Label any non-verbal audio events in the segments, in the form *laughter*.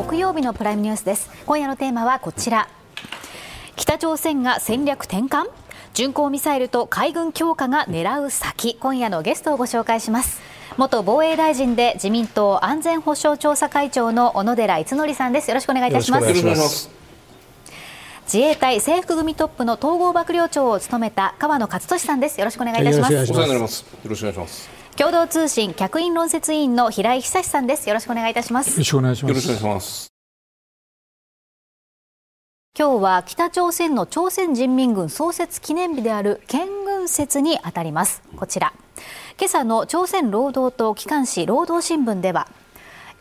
2月8日木曜日のプライムニュースです。今夜のテーマはこちら。北朝鮮が戦略転換？巡航ミサイルと海軍強化が狙う先。今夜のゲストをご紹介します。元防衛大臣で自民党安全保障調査会長の小野寺逸則さんです。よろしくお願いいたします。自衛隊制服組トップの統合幕僚長を務めた川野勝利さんです。よろしくお願いいたします。よろしくお願いします共同通信客員論説委員の平井久さんです。よろしくお願いいたします。よろしくお願いします。よろしくお願いします。今日は北朝鮮の朝鮮人民軍創設記念日である建軍節にあたります。こちら。今朝の朝鮮労働党機関紙労働新聞では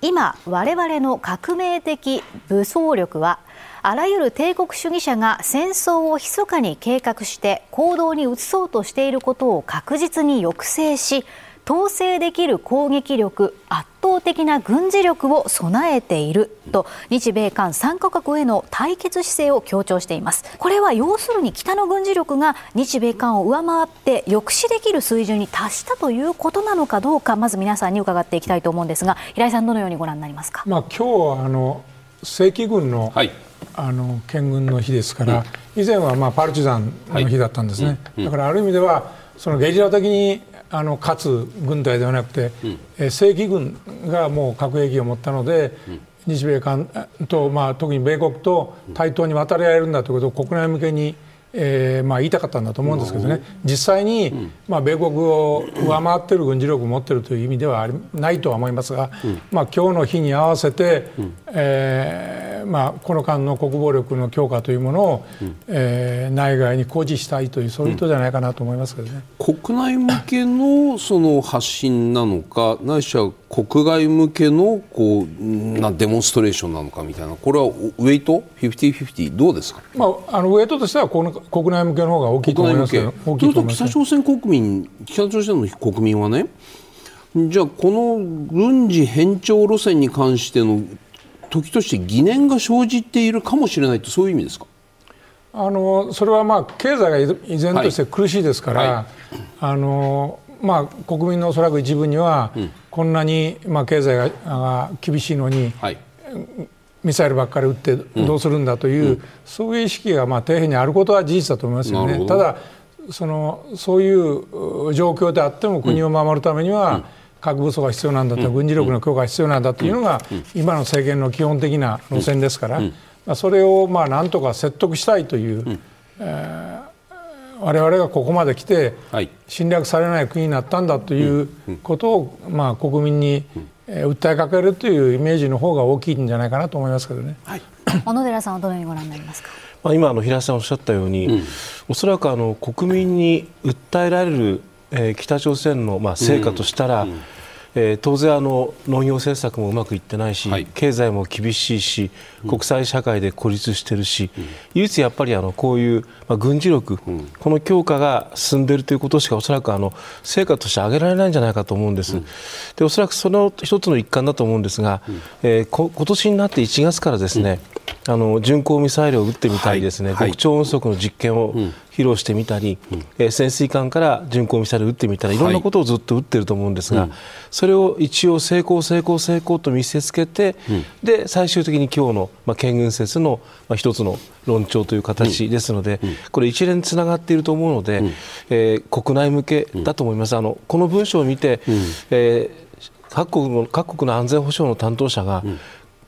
今我々の革命的武装力はあらゆる帝国主義者が戦争を密かに計画して行動に移そうとしていることを確実に抑制し統制できる攻撃力圧倒的な軍事力を備えていると日米韓3カ国への対決姿勢を強調しています。これは要するに北の軍事力が日米韓を上回って抑止できる水準に達したということなのかどうかまず皆さんに伺っていきたいと思うんですが平井さんどのようにご覧になりますか、まあ、今日あの正規軍の、はい、あの県軍の日ですから、うん、以前はまあパルチザンの日だったんですね、はいうん、だからある意味ではそのゲリラ的にあの勝つ軍隊ではなくて、うん、正規軍がもう核兵器を持ったので、うん、日米韓と、まあ、特に米国と対等に渡り合えるんだということを国内向けにえーまあ、言いたかったんだと思うんですけどね、実際に、うん、まあ、米国を上回っている軍事力を持っているという意味ではないとは思いますが、うん、まあ今日の日に合わせて、うん、えー、まあ、この間の国防力の強化というものを、うん、えー、内外に誇示したいという、そういう意図じゃないかなと思いますけどね、国内向けのその発信なのか、ないしは国外向けのこうなデモンストレーションなのかみたいな、これはウェイト、50-50、どうですか、まあ、あのウェイトとしてはこの国内向けの方が大きいと思いますけど、大きいと北朝鮮国民、北朝鮮の国民はね、じゃあ、この軍事偏重路線に関しての時として疑念が生じているかもしれないと、そういう意味ですか？あのそれはまあ経済が依然として苦しいですから、はい。はい、あのまあ、国民のおそらく一部には、うん、こんなに、まあ、経済が厳しいのに、はい、ミサイルばっかり撃ってどうするんだという、うん、そういう意識がまあ底辺にあることは事実だと思いますよね。ただそのそういう状況であっても国を守るためには、核武装が必要なんだと、軍事力の強化が必要なんだというのが、今の政権の基本的な路線ですから、まあ、それをまあなんとか説得したいという、えー、我々がここまで来て、侵略されない国になったんだということを、まあ、国民にえー、訴えかけるというイメージの方が大きいんじゃないかなと思いますけどね。はい、*coughs* 小野寺さんはどのようにご覧になりますか？まあ今あの平井さんおっしゃったように、うん、おそらくあの国民に訴えられる、えー、北朝鮮のまあ成果としたら。うんうん。えー、当然あの農業政策もうまくいってないし、はい、経済も厳しいし、国際社会で孤立してるし、うん、唯一やっぱりあのこういう、まあ、軍事力、うん、この強化が進んでいるということしかおそらくあの成果として挙げられないんじゃないかと思うんです、うん、でおそらくその一つの一環だと思うんですが、うん、えー、こ今年になって1月からですね、あの巡航ミサイルを撃ってみたりですね、はい、極超音速の実験を披露してみたり、うん、えー、潜水艦から巡航ミサイルを撃ってみたりい。ろんなことをずっと撃ってると思うんですが、はい、それを一応成功成功成功と見せつけて、うん、で最終的に今日の、まあ、県軍説の、まあ、一つの論調という形ですので、うん、これ一連つながっていると思うので、うん、えー、国内向けだと思います。あのこの文章を見て、うん、えー各国の各国の安全保障の担当者が、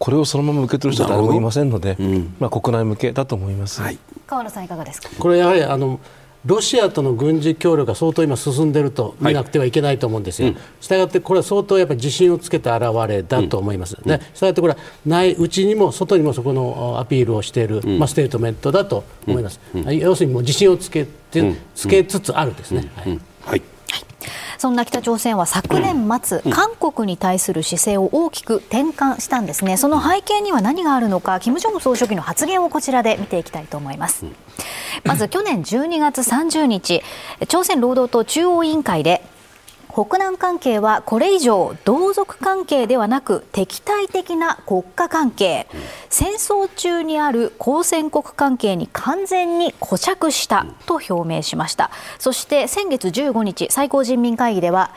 これをそのまま受け取る人は誰もいませんので、うん、まあ、国内向けだと思います、はい、川野さん、いかがですか？これやはりあのロシアとの軍事協力が相当今進んでいると見なくてはいけないと思うんですよ。したがってこれは相当やっぱり自信をつけた表れだと思います。うん、ね。したがってこれは内内にも外にもそこのアピールをしている、うん、まあステートメントだと思います。うん、要するにもう自信をつけて、つけつつあるですね。はい。はいそんな北朝鮮は昨年末、韓国に対する姿勢を大きく転換したんですね、その背景には何があるのか、金正恩総書記の発言をこちらで見ていきたいと思います。まず去年12月30日、朝鮮労働党中央委員会で北南関係はこれ以上同族関係ではなく敵対的な国家関係。戦争中にある交戦国関係に完全に固着したと表明しました。そして先月15日最高人民会議では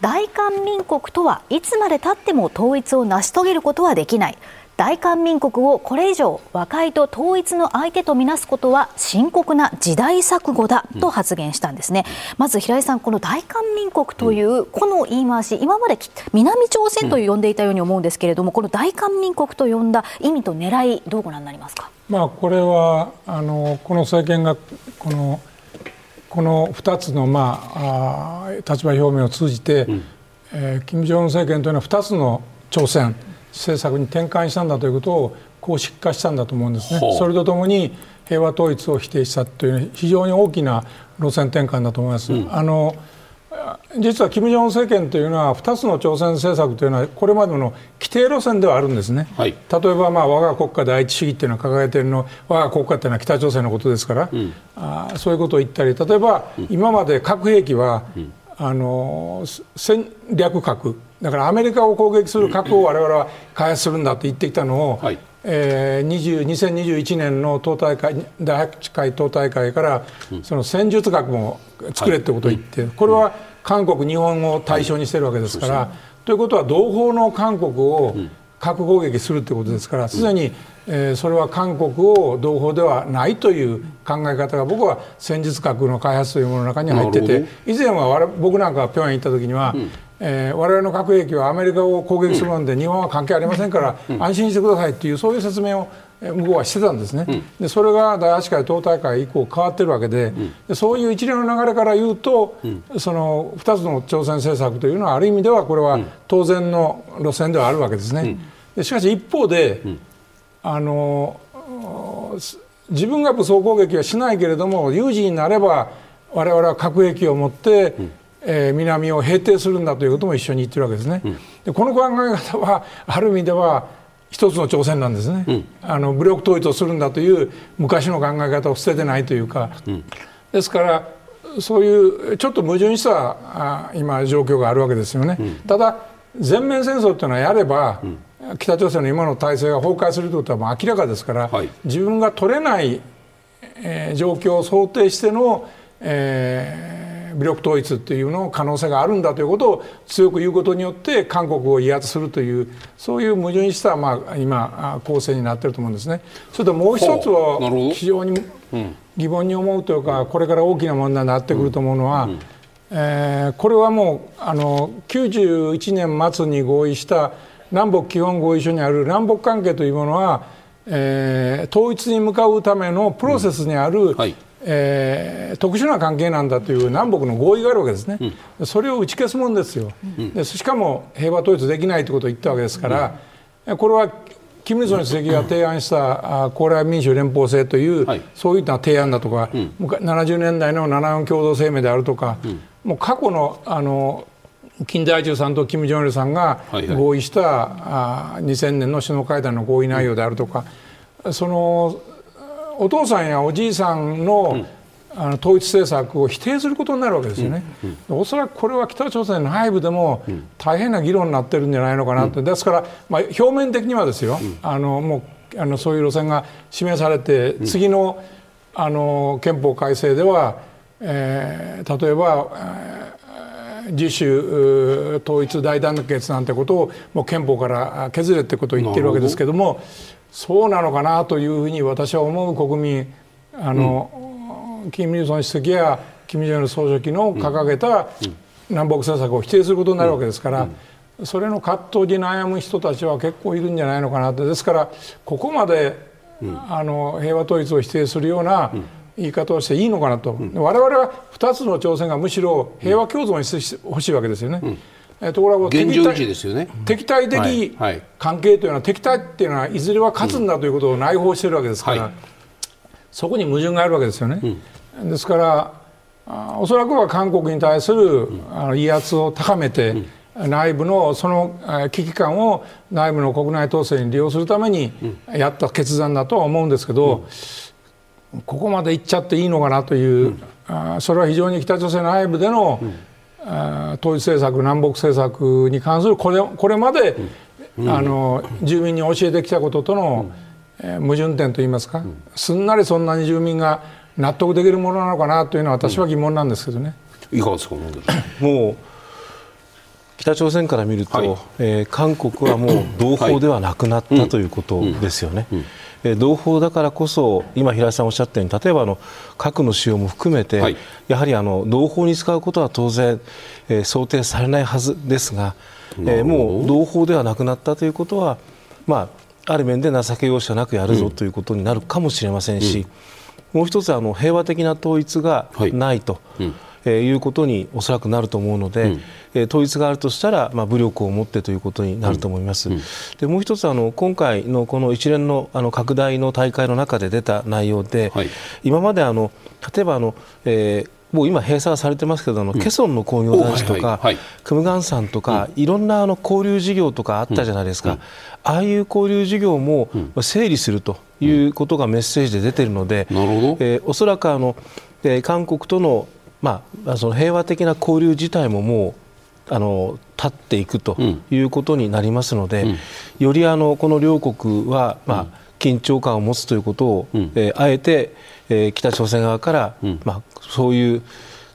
大韓民国とはいつまでたっても統一を成し遂げることはできない。大韓民国をこれ以上和解と統一の相手とみなすことは深刻な時代錯誤だと発言したんですね、うん、まず平井さんこの大韓民国というこの言い回し今まで南朝鮮と呼んでいたように思うんですけれども、この大韓民国と呼んだ意味と狙いどうご覧になりますか？まあこれはあのこの政権がこのこの2つの、まあ、あ立場表明を通じて、うん、えー、金正恩政権というのは2つの朝鮮政策に転換したんだということを公式化したんだと思うんですね。それとともに平和統一を否定したという非常に大きな路線転換だと思います。うん、あの実は金正恩政権というのは2つの朝鮮政策というのはこれまでの規定路線ではあるんですね、はい、例えばまあ我が国家第一主義というのは掲げているの我が国家というのは北朝鮮のことですから、うん、あそういうことを言ったり例えば今まで核兵器は、うん、あの戦略核だからアメリカを攻撃する核を我々は開発するんだと言ってきたのを、はい。えー、2021年の党大会第8回党大会から、その戦術核も作れってことを言って、これは韓国、日本を対象にしてるわけですから、ということは同胞の韓国を核攻撃するということですからすでに、えー、それは韓国を同胞ではないという考え方が僕は戦術核の開発というものの中に入ってて以前は僕なんかが平壌行った時には、うんえー、我々の核兵器はアメリカを攻撃するので、日本は関係ありませんから、安心してくださいというそういう説明を向こうはしてたんですね、でそれが第8回党大会以降変わってるわけででそういう一連の流れから言うと、その2つの朝鮮政策というのはある意味ではこれは当然の路線ではあるわけですね。でしかし一方で、あの自分が武装攻撃はしないけれども有事になれば我々は核兵器を持って、えー、南を平定するんだということも一緒に言ってるわけですね。でこの考え方はある意味では一つの挑戦なんですね、うん、あの武力統一をするんだという昔の考え方を捨ててないというか、うん、ですからそういうちょっと矛盾したあ今状況があるわけですよね、うん、ただ全面戦争というのはやれば、北朝鮮の今の体制が崩壊するということはもう明らかですから、はい、自分が取れない、えー、状況を想定しての、えー武力統一っていうの可能性があるんだということを強く言うことによって韓国を威圧するというそういう矛盾した、まあ、今構成になっていると思うんですね。それともう一つは非常に疑問に思うというかこれから大きな問題になってくると思うのは、えー、これはもうあの91年末に合意した南北基本合意書にある南北関係というものは、えー、統一に向かうためのプロセスにある、うん。はいえー、特殊な関係なんだという南北の合意があるわけですね、うん、それを打ち消すもんですよ、うん、でしかも平和統一できないということを言ったわけですから、うん、これはキム・イルソン主席が提案した高麗民主連邦制という、はい、そういった提案だとか、うん、70年代の七四共同声明であるとか、もう過去のあの金大中さんとキム・ジョンイルさんが合意した、はいはい、あ2000年の首脳会談の合意内容であるとか、そのお父さんやおじいさんの,、あの統一政策を否定することになるわけですよね、うん、おそらくこれは北朝鮮の内部でも大変な議論になってるんじゃないのかなって、ですから、まあ、表面的にはですよ、あのもうあのそういう路線が示されて、次のあの憲法改正では、えー、例えば、えー、自主統一大団結なんてことをもう憲法から削れってことを言ってるわけですけども。そうなのかなというふうに私は思う国民。あの、うん、キム・イルソン主席やキム・ジョン総書記の掲げた南北政策を否定することになるわけですから、うん、それの葛藤に悩む人たちは結構いるんじゃないのかなとですからここまで、うん、あの平和統一を否定するような、言い方をしていいのかなと、うん、我々は2つの挑戦がむしろ平和共存にしてほしいわけですよね。うんところが現状維持ですよね。敵対的関係というのは、敵対っていうのはいずれは勝つんだということを内包しているわけですから、そこに矛盾があるわけですよね。ですからおそらくは韓国に対する威圧を高めて、内部のその危機感を内部の国内統制に利用するためにやった決断だとは思うんですけど、ここまでいっちゃっていいのかなという、それは非常に北朝鮮内部での、統一政策南北政策に関するこれこれまで、うん、あの住民に教えてきたこととの、うん、えー、矛盾点といいますか、うん、すんなりそんなに住民が納得できるものなのかなというのは私は疑問なんですけどね。いかがですか *laughs* もう北朝鮮から見ると、はい、えー、韓国はもう同胞ではなくなったということですよね。え同胞だからこそ今、平井さんおっしゃったように例えばあの核の使用も含めて、はい、やはりあの同胞に使うことは当然、えー、想定されないはずですが、えー、もう同胞ではなくなったということは、まあ、ある面で情け容赦なくやるぞということになるかもしれませんし、うん、もう一つあの平和的な統一がないと。はいうんえー、いうことにおそらくなると思うので、うん、えー、統一があるとしたら、まあ、武力を持ってということになると思います。うん。うん、でもう一つあの今回のこの一連のあの拡大の大会の中で出た内容で、はい、今まであの例えばあの、えーもう今閉鎖されてますけどあの、うん、ケソンの工業団地とか、クムガン山とか、うん、いろんなあの交流事業とかあったじゃないですか、うん、ああいう交流事業も整理するということがメッセージで出ているので、うん、えー、おそらくあの、えー、韓国とのまあ、その平和的な交流自体ももうあの立っていくということになりますので、うん、よりあのこの両国は、まあ、緊張感を持つということを、うん、えー、あえて、えー、北朝鮮側から、うん、まあ、そういう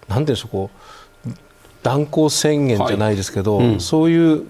なんていうんでしょうこう断交宣言じゃないですけど、はい、そういう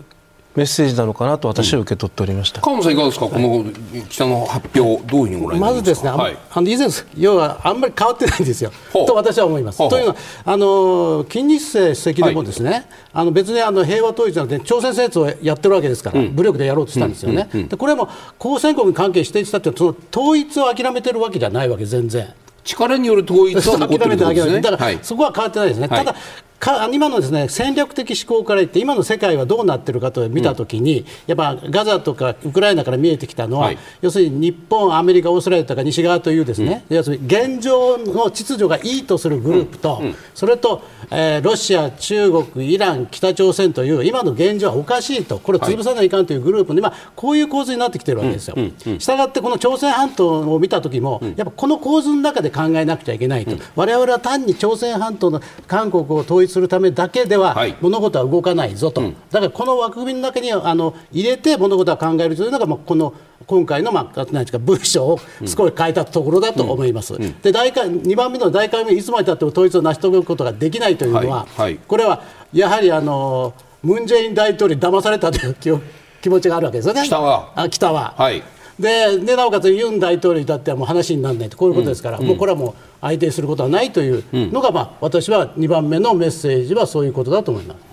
メッセージなのかなと私は受け取っておりました、川野さん、いかがですか、この北の発表、どういうふうにご覧まずですね、はい、あの以前、要はあんまり変わってないんですよ、と私は思います。というのは、あの金日成主席でもですね、はい、あの別にあの平和統一なんて朝鮮戦争をやってるわけですから、うん、武力でやろうとしたんですよね、うんうん、でこれも交戦国に関係していたってその統一を諦めてるわけじゃないわけ、全然。力による統一は残ってるんですね。だから、そこは変わってないですね。ただか今のですね戦略的思考から言って今の世界はどうなっているかと見たときに、うん、やっぱガザとかウクライナから見えてきたのは、はい、要するに日本、アメリカ、オーストラリアとか西側というですね、うん、要するに現状の秩序がいいとするグループと、うん、それと、えー、ロシア、中国、イラン、北朝鮮という今の現状はおかしいとこれを潰さないかんというグループで、まあ、こういう構図になってきているわけですよ。したがってこの朝鮮半島を見たときも、やっぱこの構図の中で考えなくちゃいけないと、われわれは単に朝鮮半島の韓国を統一するためだけでは物事は動かないぞと、はい、だからこの枠組みの中にあの入れて物事は考えるというのが、まあ、この今回の、まあ、何ですか文章を少し変えたところだと思います、うん。うん、で大2番目の大会目、いつまでたっても統一を成し遂げることができないというのは、はい。はい、これはやはりあのムン・ジェイン大統領に騙されたという気持ちがあるわけですよね。北は。あ北は、はいででなおかつユン大統領に至ってはもう話にならないと。こういうことですから、うん、もうこれはもう相手することはないというのが、まあ、私は2番目のメッセージはそういうことだと思います。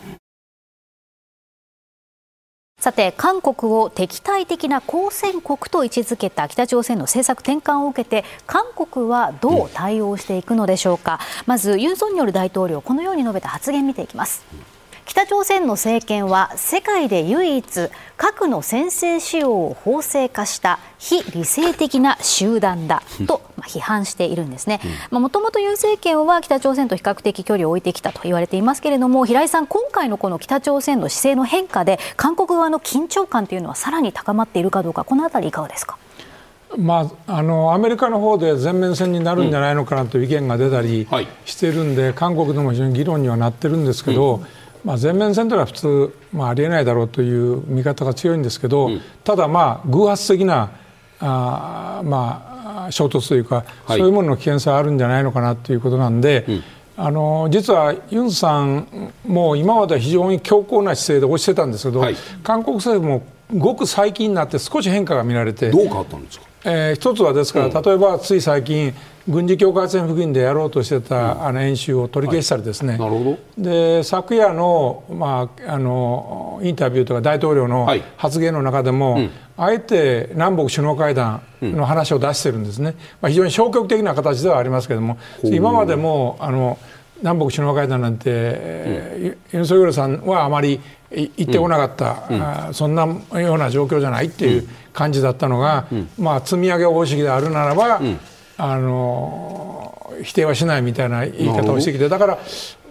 さて韓国を敵対的な好戦国と位置づけた北朝鮮の政策転換を受けて韓国はどう対応していくのでしょうか、まずユン・ソンニョル大統領このように述べた発言見ていきます。北朝鮮の政権は世界で唯一核の先制使用を法制化した非理性的な集団だと批判しているんですね。もともとユン政権は北朝鮮と比較的距離を置いてきたと言われていますけれども平井さん、今回のこの北朝鮮の姿勢の変化で韓国側の緊張感というのはさらに高まっているかどうかこのあたりいかがですか？まあ、あのアメリカの方で全面戦になるんじゃないのかなという意見が出たりしてるんで、うんはい、韓国でも非常に議論にはなってるんですけど、うんまあ、全面戦というのは普通、まあ、ありえないだろうという見方が強いんですけど、うん、ただ、まあ、偶発的なあ、まあ、衝突というか、はい、そういうものの危険性はあるんじゃないのかなということなんで、うん、あの実はユンさんも今までは非常に強硬な姿勢で押してたんですけど、はい、韓国政府もごく最近になって少し変化が見られてどう変わったんですか、えー、一つはですから、例えばつい最近軍事境界線付近でやろうとしてた、あの演習を取り消したりですね、なるほど。で昨夜の,、まあ、あのインタビューとか大統領の発言の中でも、はいうん、あえて南北首脳会談の話を出してるんですね、まあ、非常に消極的な形ではありますけれども、今までもあの南北首脳会談なんて、うん、ユン・ソギョルさんはあまり行ってこなかった、うん、そんなような状況じゃないっていう感じだったのが、まあ、積み上げ方式であるならば、あの否定はしないみたいな言い方をしてきてだから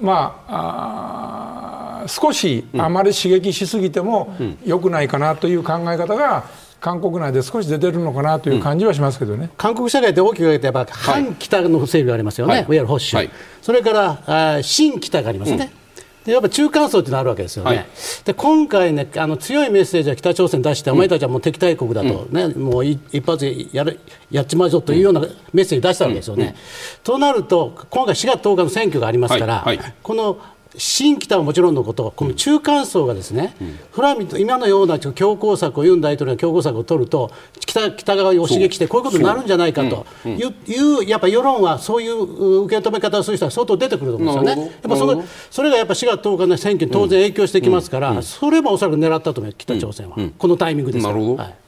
まあ少しあまり刺激しすぎてもよくないかなという考え方が韓国内で少し出てるのかなという感じはしますけどね、うん、韓国社会で大きく分けてやっぱ反北の整備がありますよね、はい、いわゆる保守、はい、それからあ新北がありますね。うん。でやっぱ中間層ってのあるわけですよね、はい、で今回ね、あの強いメッセージは北朝鮮出して、うん、お前たちはもう敵対国だと、ね、うん、もう一発やるやっちまうぞというようなメッセージ出したわけですよね。となると、今回4月10日の選挙がありますから、この新北はもちろんのこと、この中間層がですね、うん、フラミと今のような強硬策を、ユン大統領が強硬策を取ると、北北側を刺激して、こういうことになるんじゃないかという、いうやっぱ世論は、そういう受け止め方をする人は相当出てくると思うんですよね。やっぱそれそれがやっぱ4月10日の選挙に当然影響してきますから、それもおそらく狙ったと思います、北朝鮮は、このタイミングですから。はい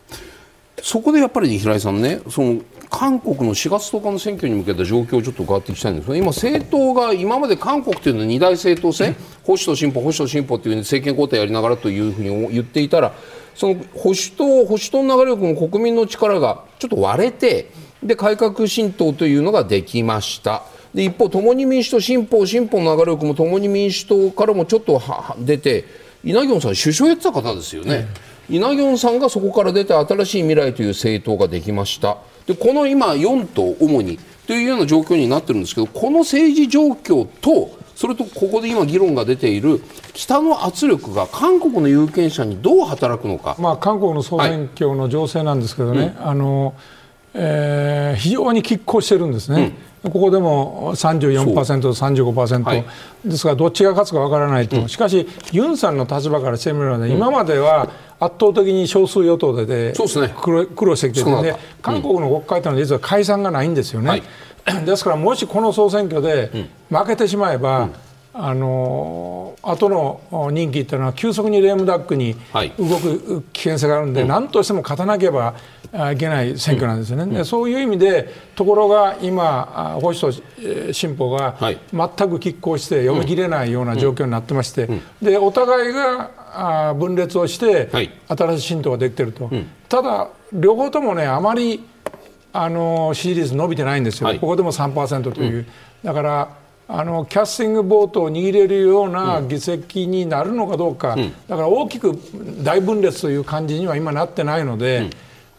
そこでやっぱり、平井さんね、その韓国の4月10日の選挙に向けた状況をちょっと伺っていきたいんですが今、政党が今まで韓国というのは二大政党制、保守と進歩、保守と進歩という政権交代やりながらというふうに言っていたらその保守党、保守党の流れ力も国民の力がちょっと割れてで改革新党というのができました。で一方、共に民主党、新法、新法の流れ力も共に民主党からもちょっと出て、イ・ナギョンさん、首相やってた方ですよね、イ・ナギョンさんがそこから出て、新しい未来という政党ができました。でこの今4党主にというような状況になってるんですけどこの政治状況とそれとここで今議論が出ている北の圧力が韓国の有権者にどう働くのか、まあ、韓国の総選挙の情勢なんですけどね、はい、あのえー、非常に拮抗してるんですね。うん、ここでも34%と35%、はい、ですがどっちが勝つかわからないと、うん、しかしユンさんの立場からしてみれば今までは圧倒的に少数与党でで苦労,、してきてるんで、韓国の国会というのは実は解散がないんですよね。はい、ですからもしこの総選挙で負けてしまえば、あの後の任期というのは急速にレームダックに動く危険性があるので、はい、何としても勝たなければいけない選挙なんですよね、うん、でそういう意味でところが今、保守と進歩が全く拮抗して読み切れないような状況になってまして、でお互いが分裂をして新しい新党ができていると、ただ、両方ともねあまりあの支持率伸びてないんですよ、ここでも3%という。だからあのキャスティングボートを握れるような議席になるのかどうか、うん、だから大きく大分裂という感じには今なってないので、うん、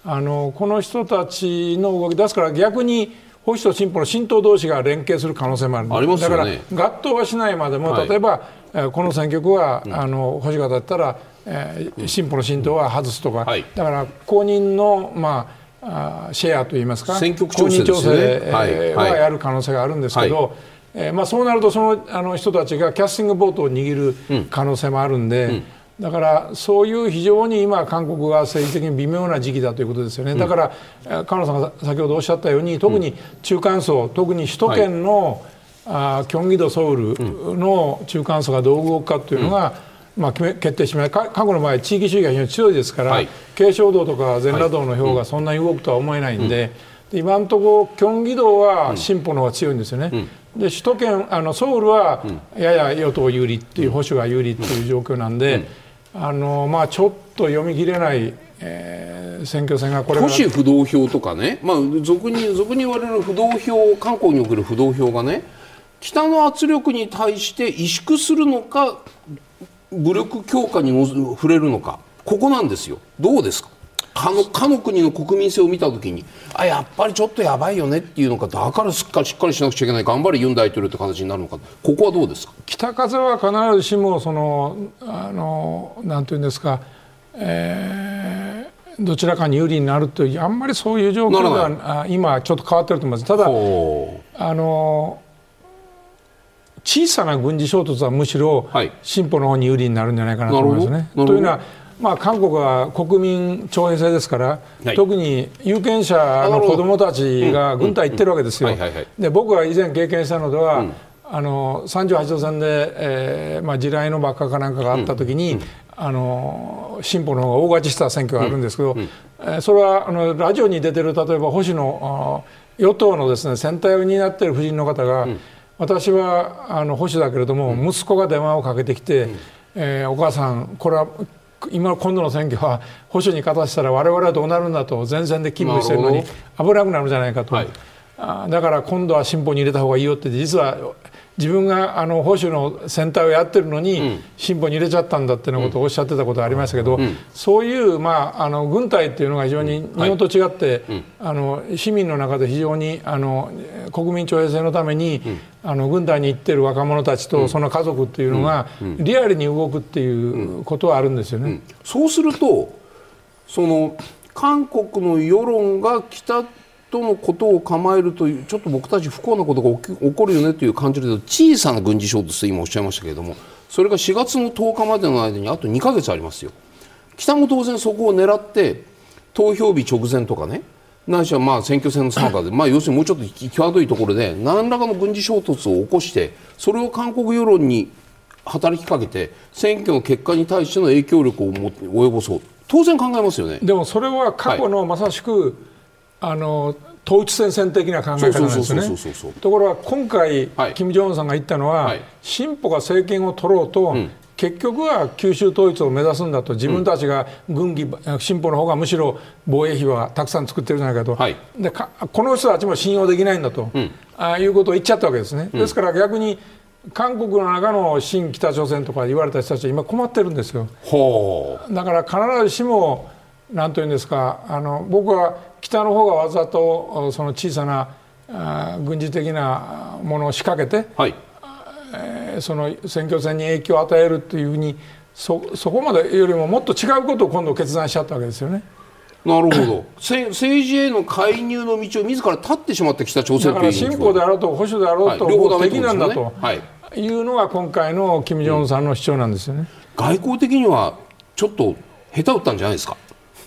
あのこの人たちの動きですから逆に保守と進歩の新党同士が連携する可能性もあるあります、ね、だから合闘はしないまでも、例えば、はい、この選挙区は、うん、あの保守型だったら、えー、進歩の新党は外すとか、はい、だから公認の、まあ、あシェアといいますか選挙区調整、ね、調整、はやる可能性があるんですけど、えーまあ、そうなるとそのあの人たちがキャスティングボートを握る可能性もあるんで、うん、だからそういう非常に今、韓国が政治的に微妙な時期だということですよね、だから、河野さんが先ほどおっしゃったように、特に中間層、特に首都圏の、はい、あキョンギ道ソウルの中間層がどう動くかというのが、まあ、決め決定しまい過去の場合、地域主義が非常に強いですから、はい、慶尚道とか全羅道の票がそんなに動くとは思えないんで、今のところ、キョンギ道は進歩の方が強いんですよね。で首都圏あのソウルはやや与党有利っていう保守が有利っていう状況なんで、あのまあ、ちょっと読み切れない、えー、選挙戦がこれ都市不動票とかね、まあ、俗に俗に言われる不動票韓国における不動票がね北の圧力に対して萎縮するのか武力強化に触れるのか。ここなんですよ。どうですか？かのかの国の国民性を見たときにあやっぱりちょっとやばいよねっていうのかだからしっかりしっかりしなくちゃいけない頑張れユン大統領って形になるのか。ここはどうですか？北風は必ずしもそのあのなんていうんですか、えー、どちらかに有利になるというあんまりそういう状況が今ちょっと変わってると思います。ただあの小さな軍事衝突はむしろ進歩の方に有利になるんじゃないかなと思いますね。というのはまあ、韓国は国民徴兵制ですから、はい、特に有権者の子ど。もたちが軍隊行ってるわけですよ。で僕が以前経験したのでは、うん、あの38度線で、えーまあ、地雷の爆破かなんかがあった時に、うん、あの進歩の方が大勝ちした選挙があるんですけど、うん、えー、それはあのラジオに出てる例えば保守の与党のですね選対を担っている夫人の方が、私はあの保守だけれども、息子が電話をかけてきて、えー、お母さんこれは今今度の選挙は保守に勝たせたら我々はどうなるんだと前線で勤務してるのに危なくなるんじゃないかと、はい、あだから今度は新法に入れた方がいいよって実は自分があの保守の選対をやってるのに、新法に入れちゃったんだっていうことをおっしゃってたことがありましたけど、そういう、まあ、あの軍隊っていうのが非常に日本と違って、あの市民の中で非常にあの国民徴兵制のために、あの軍隊に行ってる若者たちとその家族っていうのが、リアルに動くっていうことはあるんですよね。そうするとその韓国の世論が北とのことを構えるとちょっと僕たち不幸なことが起こるよねという感じで小さな軍事衝突と今おっしゃいましたけれどもそれが4月の10日までの間にあと2か月ありますよ。北も当然そこを狙って投票日直前とかねないしはまあ選挙戦のさなかで、まあ、要するにもうちょっと際どいところで何らかの軍事衝突を起こしてそれを韓国世論に働きかけて選挙の結果に対しての影響力を及ぼそう。当然考えますよね。でもそれは過去のまさしく、あの統一戦線的な考え方なんですね。ところが今回、はい、金正恩さんが言ったのは、はい、進歩が政権を取ろうと、うん、結局は九州統一を目指すんだと自分たちが軍議、進歩の方がむしろ防衛費はたくさん作ってるじゃないかと、はい、でこの人たちも信用できないんだと、うん、あいうことを言っちゃったわけですね。ですから逆に韓国の中の新北朝鮮とか言われた人たちは今困ってるんですよ。だから必ずしも何というんですかあの僕は北の方がわざとその小さなあ軍事的なものを仕掛けて、はい。えー、その選挙戦に影響を与えるというふうにそそこまでよりももっと違うことを今度決断しちゃったわけですよね。なるほど。*coughs* 政治への介入の道を自ら立ってしまった北朝鮮だから進歩であろうと保守であろうと、はい、両方敵なんだと、はい、いうのが今回の金正恩さんの主張なんですよね、外交的にはちょっと下手打ったんじゃないですか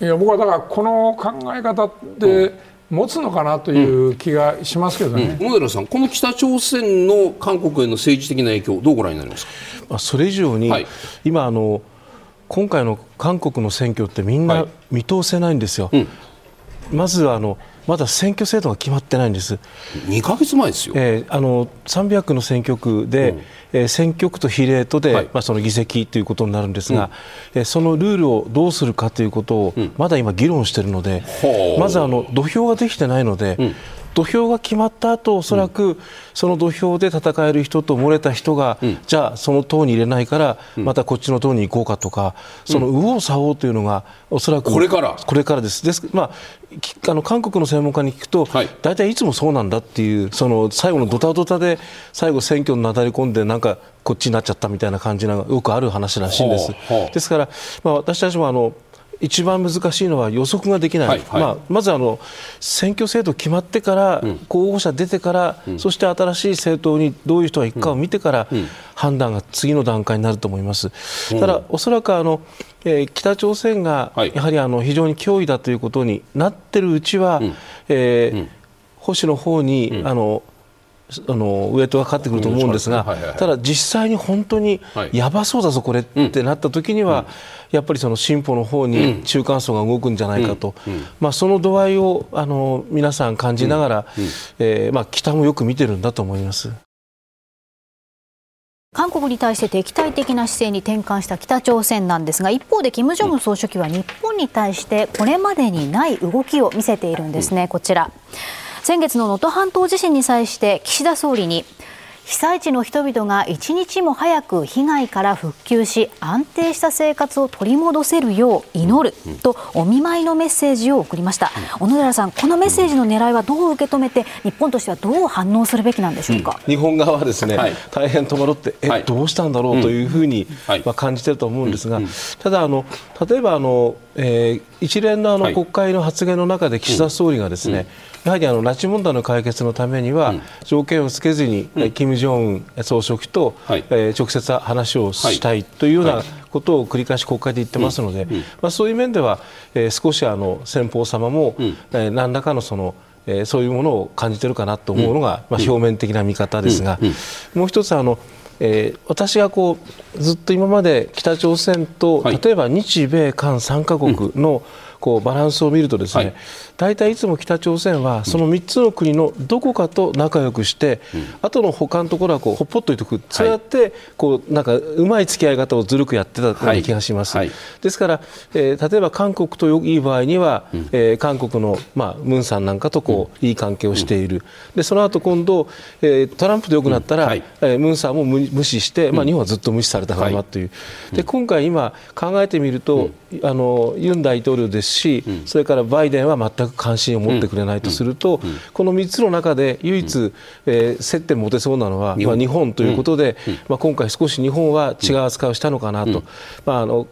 いや僕はだからこの考え方で持つのかなという気がしますけどね、うん。うん、野寺さん、この北朝鮮の韓国への政治的な影響、どうご覧になりますか、まあ、それ以上に、はい、今あの、今回の韓国の選挙ってみんな見通せないんですよ。はいうん、まずあのまだ選挙制度が決まってないんです。2か月前ですよ、えー、あの300の選挙区で、うん、えー、選挙区と比例とで、はい、まあ、その議席ということになるんですが、うん、えー、そのルールをどうするかということを、まだ今、議論しているので、まずあの土俵ができてないので、土俵が決まった後おそらくその土俵で戦える人と漏れた人が、うん、じゃあその党に入れないからまたこっちの党に行こうかとか、その右往左往というのがおそらくこれから？これからです。ですまああの韓国の専門家に聞くと、はい、大体いつもそうなんだっていうその最後のドタドタで最後選挙になだれ込んでなんかこっちになっちゃったみたいな感じがよくある話らしいんです。ですから、まあ、私たちもあの一番難しいのは予測ができない、はいはい、まあ、まずあの選挙制度決まってから、うん、候補者出てから、うん、そして新しい政党にどういう人が行くかを見てから、うん、判断が次の段階になると思います。ただ、おそらくあの、えー、北朝鮮がやはりあの非常に脅威だということになっているうちは、えー保守の方に、あのあのウエイトがかかってくると思うんですが、ただ実際に本当にやばそうだぞ、これってなった時には、やっぱりその進歩の方に中間層が動くんじゃないかと、まあ、その度合いをあの皆さん感じながら、えー、まあ、北もよく見てるんだと思います。韓国に対して敵対的な姿勢に転換した北朝鮮なんですが一方で金正恩総書記は日本に対してこれまでにない動きを見せているんですね、こちら。先月の能登半島地震に際して岸田総理に被災地の人々が一日も早く被害から復旧し安定した生活を取り戻せるよう祈るとお見舞いのメッセージを送りました。小野寺さんこのメッセージの狙いはどう受け止めて日本としてはどう反応するべきなんでしょうか、うん、日本側はですね、はい、大変戸惑ってえ、はい、どうしたんだろうというふうに、まあ、感じていると思うんですが、ただあの例えばあの、えー、一連のあの国会の発言の中で岸田総理がですね、やはりあの拉致問題の解決のためには、条件をつけずに、うん、金正恩総書記と、はい、えー、直接話をしたいというようなことを繰り返し国会で言ってますので、まあ、そういう面では、えー、少しあの先方様も、うん、えー、何らかのそのえー、そういうものを感じているかなと思うのが、まあ、表面的な見方ですが、もう一つあの、えー、私がこうずっと今まで北朝鮮と、はい、例えば日米韓3カ国の、こうバランスを見るとですね、はい、大体いつも北朝鮮はその3つの国のどこかと仲良くして、うん、後の他のところはこうほっぽっといておく、そうやってこうなんかうまい付き合い方をずるくやってたような気がします。はい、ですから、えー、例えば韓国といい場合には、うん、えー、韓国の、まあ、ムンさんなんかとこう、いい関係をしている、でその後今度、えー、トランプと良くなったら、うん。はい、えー、ムンさんも無視して、まあ、日本はずっと無視されたままという、で今回、今考えてみると、あのユン大統領ですし、うん、それからバイデンは全く関心を持ってくれないとすると、この3つの中で唯一、えー、接点持てそうなのは、まあ、日本ということで、まあ、今回少し日本は違う扱いをしたのかなと。まああの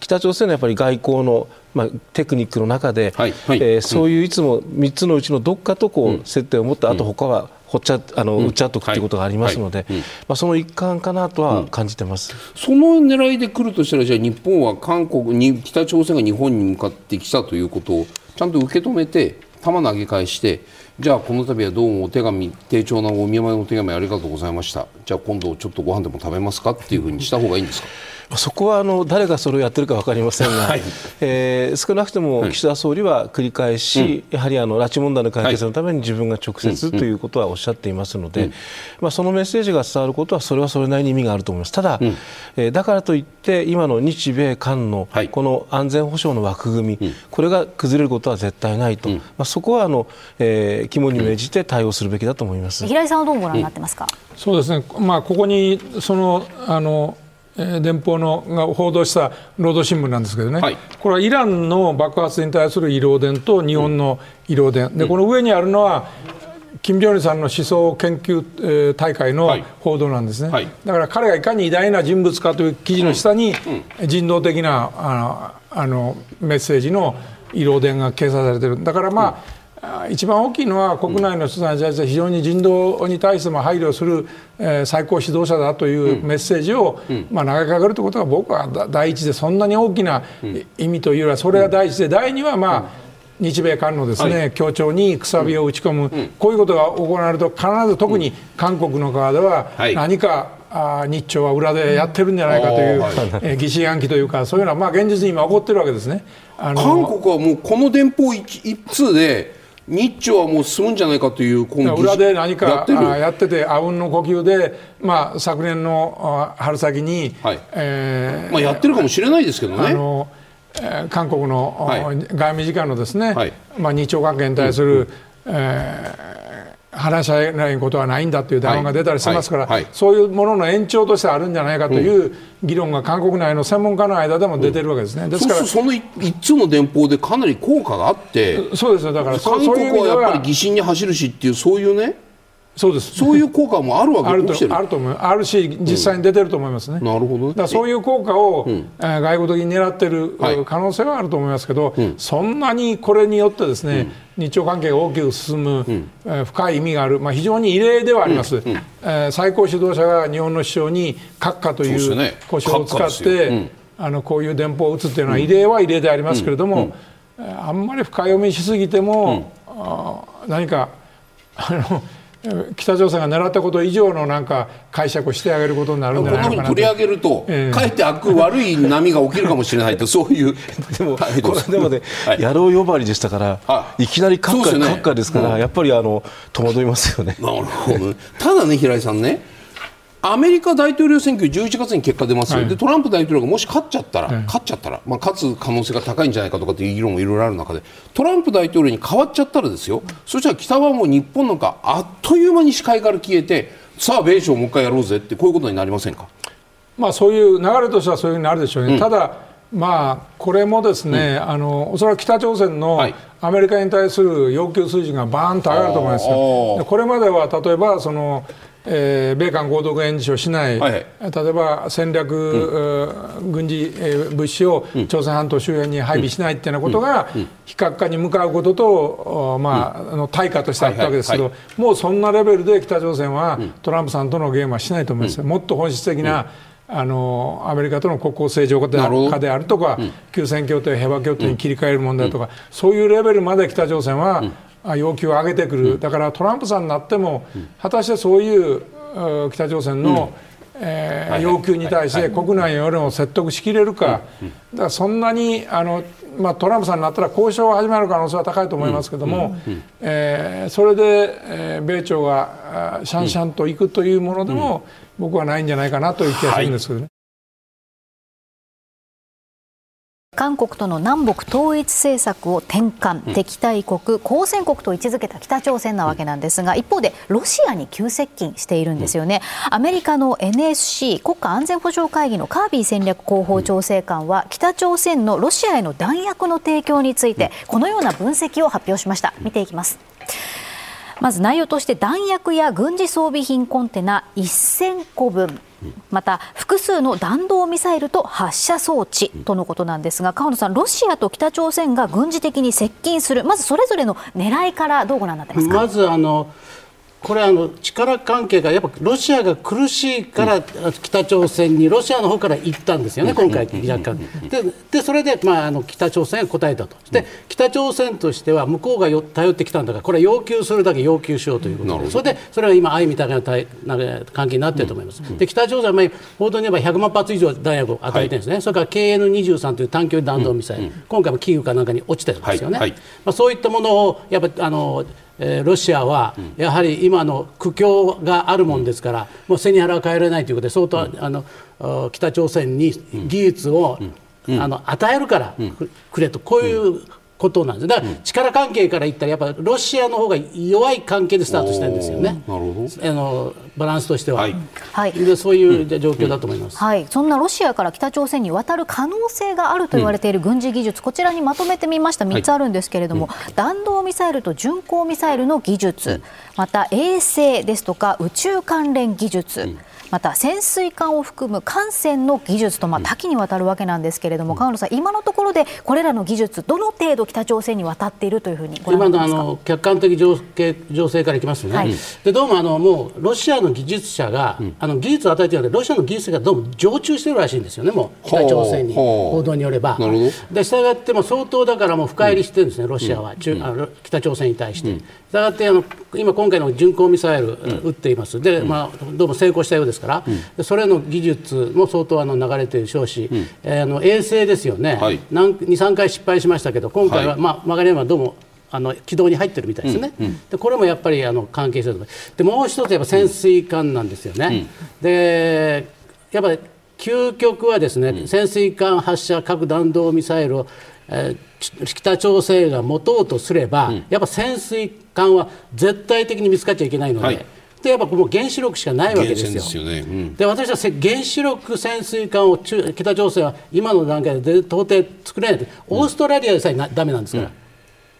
北朝鮮のやっぱり外交のまあ、テクニックの中で、はいはい。えーそういういつも3つのうちのどっかとこう接点を持って、あと他はほっちゃあの、打っちゃっとくっていうことがありますので、はいはい。まあ、その一環かなとは感じてます。その狙いで来るとしたらじゃあ日本は韓国に北朝鮮が日本に向かってきたということをちゃんと受け止めて球投げ返してじゃあこの度はどうもお手紙丁重なお見舞いのお手紙ありがとうございました。じゃあ今度ちょっとご飯でも食べますか？っていうふうにした方がいいんですか？そこはあの誰がそれをやってるか分かりませんが、はい。えー少なくとも岸田総理は繰り返し、やはりあの拉致問題の解決のために自分が直接ということはおっしゃっていますので、まあ、そのメッセージが伝わることはそれはそれなりに意味があると思います。ただ、えーだからといって今の日米韓のはい。この安全保障の枠組み、これが崩れることは絶対ないと、まあ、そこはあの、えー肝に銘じて対応するべきだと思います。平井さんはどうご覧になってますか、そうですね、まあ、ここにそのあの、えー電報のが報道した労働新聞なんですけどね、はい。これはイランの爆発に対する慰労電と日本の慰労電、でこの上にあるのは、金正恩さんの思想研究、えー大会のはい。報道なんですね、はい。だから彼がいかに偉大な人物かという記事の下に、人道的なあのあのメッセージの慰労電が掲載されてる、だからまあ、あ一番大きいのは国内の人たちに対して非常に人道に対しても配慮する、えー最高指導者だというメッセージを、まあ、投げかけるということが僕はだ第一でそんなに大きな意味というよりはそれが第一で第二はまあ、日米韓のですね、は協調にくさびを打ち込む、こういうことが行われると必ず特に韓国の側でははい。何か、あー日朝は裏でやってるんじゃないかという、えー疑心暗鬼というかそういうのはまあ現実に今起こってるわけですね。あの韓国はもうこの電報一一通で日朝はもう進むんじゃないかというこの裏で何かやってやってて、あうんの呼吸で、まあ、昨年のあ春先に、はい。えーまあ、やってるかもしれないですけどね。あのえー韓国の、はい。外務次官のですね、はい。まあ、日朝関係に対する、えー話し合えないことはないんだという談話が出たりしてますから、はいはいそういうものの延長としてあるんじゃないかという議論が韓国内の専門家の間でも出てるわけですね。ですからその一一通の電報でかなり効果があってそうですよ。だからそ韓国はやっぱりは疑心に走るしっていうそういうねそうです。そういう効果もあるわけ起きてる。とあると思う。あるし実際に出てると思いますね。なるほどね。だそういう効果を、えー外国的に狙ってる、はい。可能性はあると思いますけど、そんなにこれによってですね、日朝関係が大きく進む、えー深い意味がある、まあ、非常に異例ではあります、えー最高指導者が日本の首相に閣下というそうですよね。故障を使って、あのこういう電報を打つっていうのは異例は異例でありますけれども、えーあんまり深読みしすぎても、何かあの北朝鮮が狙ったこと以上のなんか解釈をしてあげることになるんじゃないのかな取り上げると、ええ。かえって悪悪い波が起きるかもしれないと *laughs* そういうでも、*laughs* これでもね、はい。野郎呼ばわりでしたから、はいいきなり閣下,、ね。閣下ですから、やっぱりあの戸惑いますよね。なるほど。ねただね、平井さんね、アメリカ大統領選挙11月に結果出ますよ、はい。でトランプ大統領がもし勝っちゃったら、はい。勝っちゃったら、まあ、勝つ可能性が高いんじゃないかとかっていう議論もいろいろある中で、トランプ大統領に変わっちゃったらですよ、そしたら北はもう日本なんかあっという間に視界から消えて、さあ、米朝もう一回やろうぜって、こういうことになりませんか？まあ、そういう流れとしてはそういうふうになるでしょうね、ただ、まあ、これもですね、あのおそらく北朝鮮のはい。アメリカに対する要求水準がバーンと上がると思いますあよこれまでは例えばその、えー米韓合同軍演習をしない、はい。例えば戦略、えー軍事、えー物資を朝鮮半島周辺に配備しないっていうようなことが、非核化に向かうことと、おまあ、あの対価としてあったわけですけど、はいもうそんなレベルで北朝鮮はトランプさんとのゲームはしないと思いますよ、もっと本質的な、あのアメリカとの国交正常化であなるとか、休戦協定、平和協定に切り替える問題とか、そういうレベルまで北朝鮮は、あ要求を上げてくる、だからトランプさんになっても、果たしてそういうう北朝鮮の、えーはい要求に対して国内の世論を説得しきれるか、だからそんなにあの、まあ、トランプさんになったら交渉が始まる可能性は高いと思いますけども、えーそれで、えー米朝があシャンシャンといくというものでも、僕はないんじゃないかなという気がするんですけどね。韓国との南北統一政策を転換、敵対国、好戦国と位置づけた北朝鮮なわけなんですが、一方でロシアに急接近しているんですよね、アメリカの NSC・ 国家安全保障会議のカービー戦略広報調整官は、北朝鮮のロシアへの弾薬の提供について、このような分析を発表しました。見ていきます。まず内容として弾薬や軍事装備品コンテナ1000個分また複数の弾道ミサイルと発射装置とのことなんですが河野さん、ロシアと北朝鮮が軍事的に接近する。まずそれぞれの狙いからどうご覧になってますか？まずあのこれあの力関係がやっぱロシアが苦しいから北朝鮮にロシアの方から行ったんですよね、今回、若干。ででそれで、まあ、あの北朝鮮が答えたと、で北朝鮮としては向こうがよ頼ってきたんだから、これは要求するだけ要求しようということで、それでそれは今、愛みたいな関係になっていると思います。で北朝鮮は、報道に言えば100万発以上弾薬を与えてるんですね、はい、それから KN23 という短距離弾道ミサイル、うん、今回もキーウかなんかに落ちてるんですよね。はい。はい、まあ、そういったものをやっぱあのえー、ロシアはやはり今の苦境があるもんですから、もう背に腹は変えられないということで、相当、あの北朝鮮に技術を、あの与えるからくれと、こういうことなんです。だから力関係から言ったらやっぱロシアの方が弱い関係でスタートしてるんですよね。あのバランスとしては、はい、でそういう状況だと思います、はい、そんなロシアから北朝鮮に渡る可能性があると言われている軍事技術、こちらにまとめてみました。3つあるんですけれども、弾道ミサイルと巡航ミサイルの技術また衛星ですとか宇宙関連技術、また潜水艦を含む艦船の技術とまあ多岐にわたるわけなんですけれども、川野さん、今のところでこれらの技術、どの程度北朝鮮に渡っているというふうに今のあの客観的情情勢からいきますね、はい、でどうもあのもうロシアの技術者が、うん、あの技術を与えているので、ロシアの技術がどうも常駐しているらしいんですよね、もう北朝鮮に、報道によれば。でしたがっても相当だからもう深入りしてるんですね、ロシアは、うん、あの北朝鮮に対して。したがってあの今、今回の巡航ミサイル、撃っています、でまあ、どうも成功したようですから、それの技術も相当あの流れているでしょうし、えー、あの衛星ですよね、はい、2、3回失敗しましたけど、今回は、はい、まあ、曲がりはどうもあの軌道に入ってるみたいですね、うんうん、でこれもやっぱりあの関係してるでもう一つ、やっぱ潜水艦なんですよね。うん、でやっぱり究極はですね、うん、潜水艦発射核弾道ミサイルを、えー、北朝鮮が持とうとすれば、うん、やっぱ潜水艦は絶対的に見つかっちゃいけないので。はいでやっぱもう原子力しかないわけですよ。でね。うん、で私は原子力潜水艦を中北朝鮮は今の段階で到底作れない、オーストラリアでさえだめなんですから。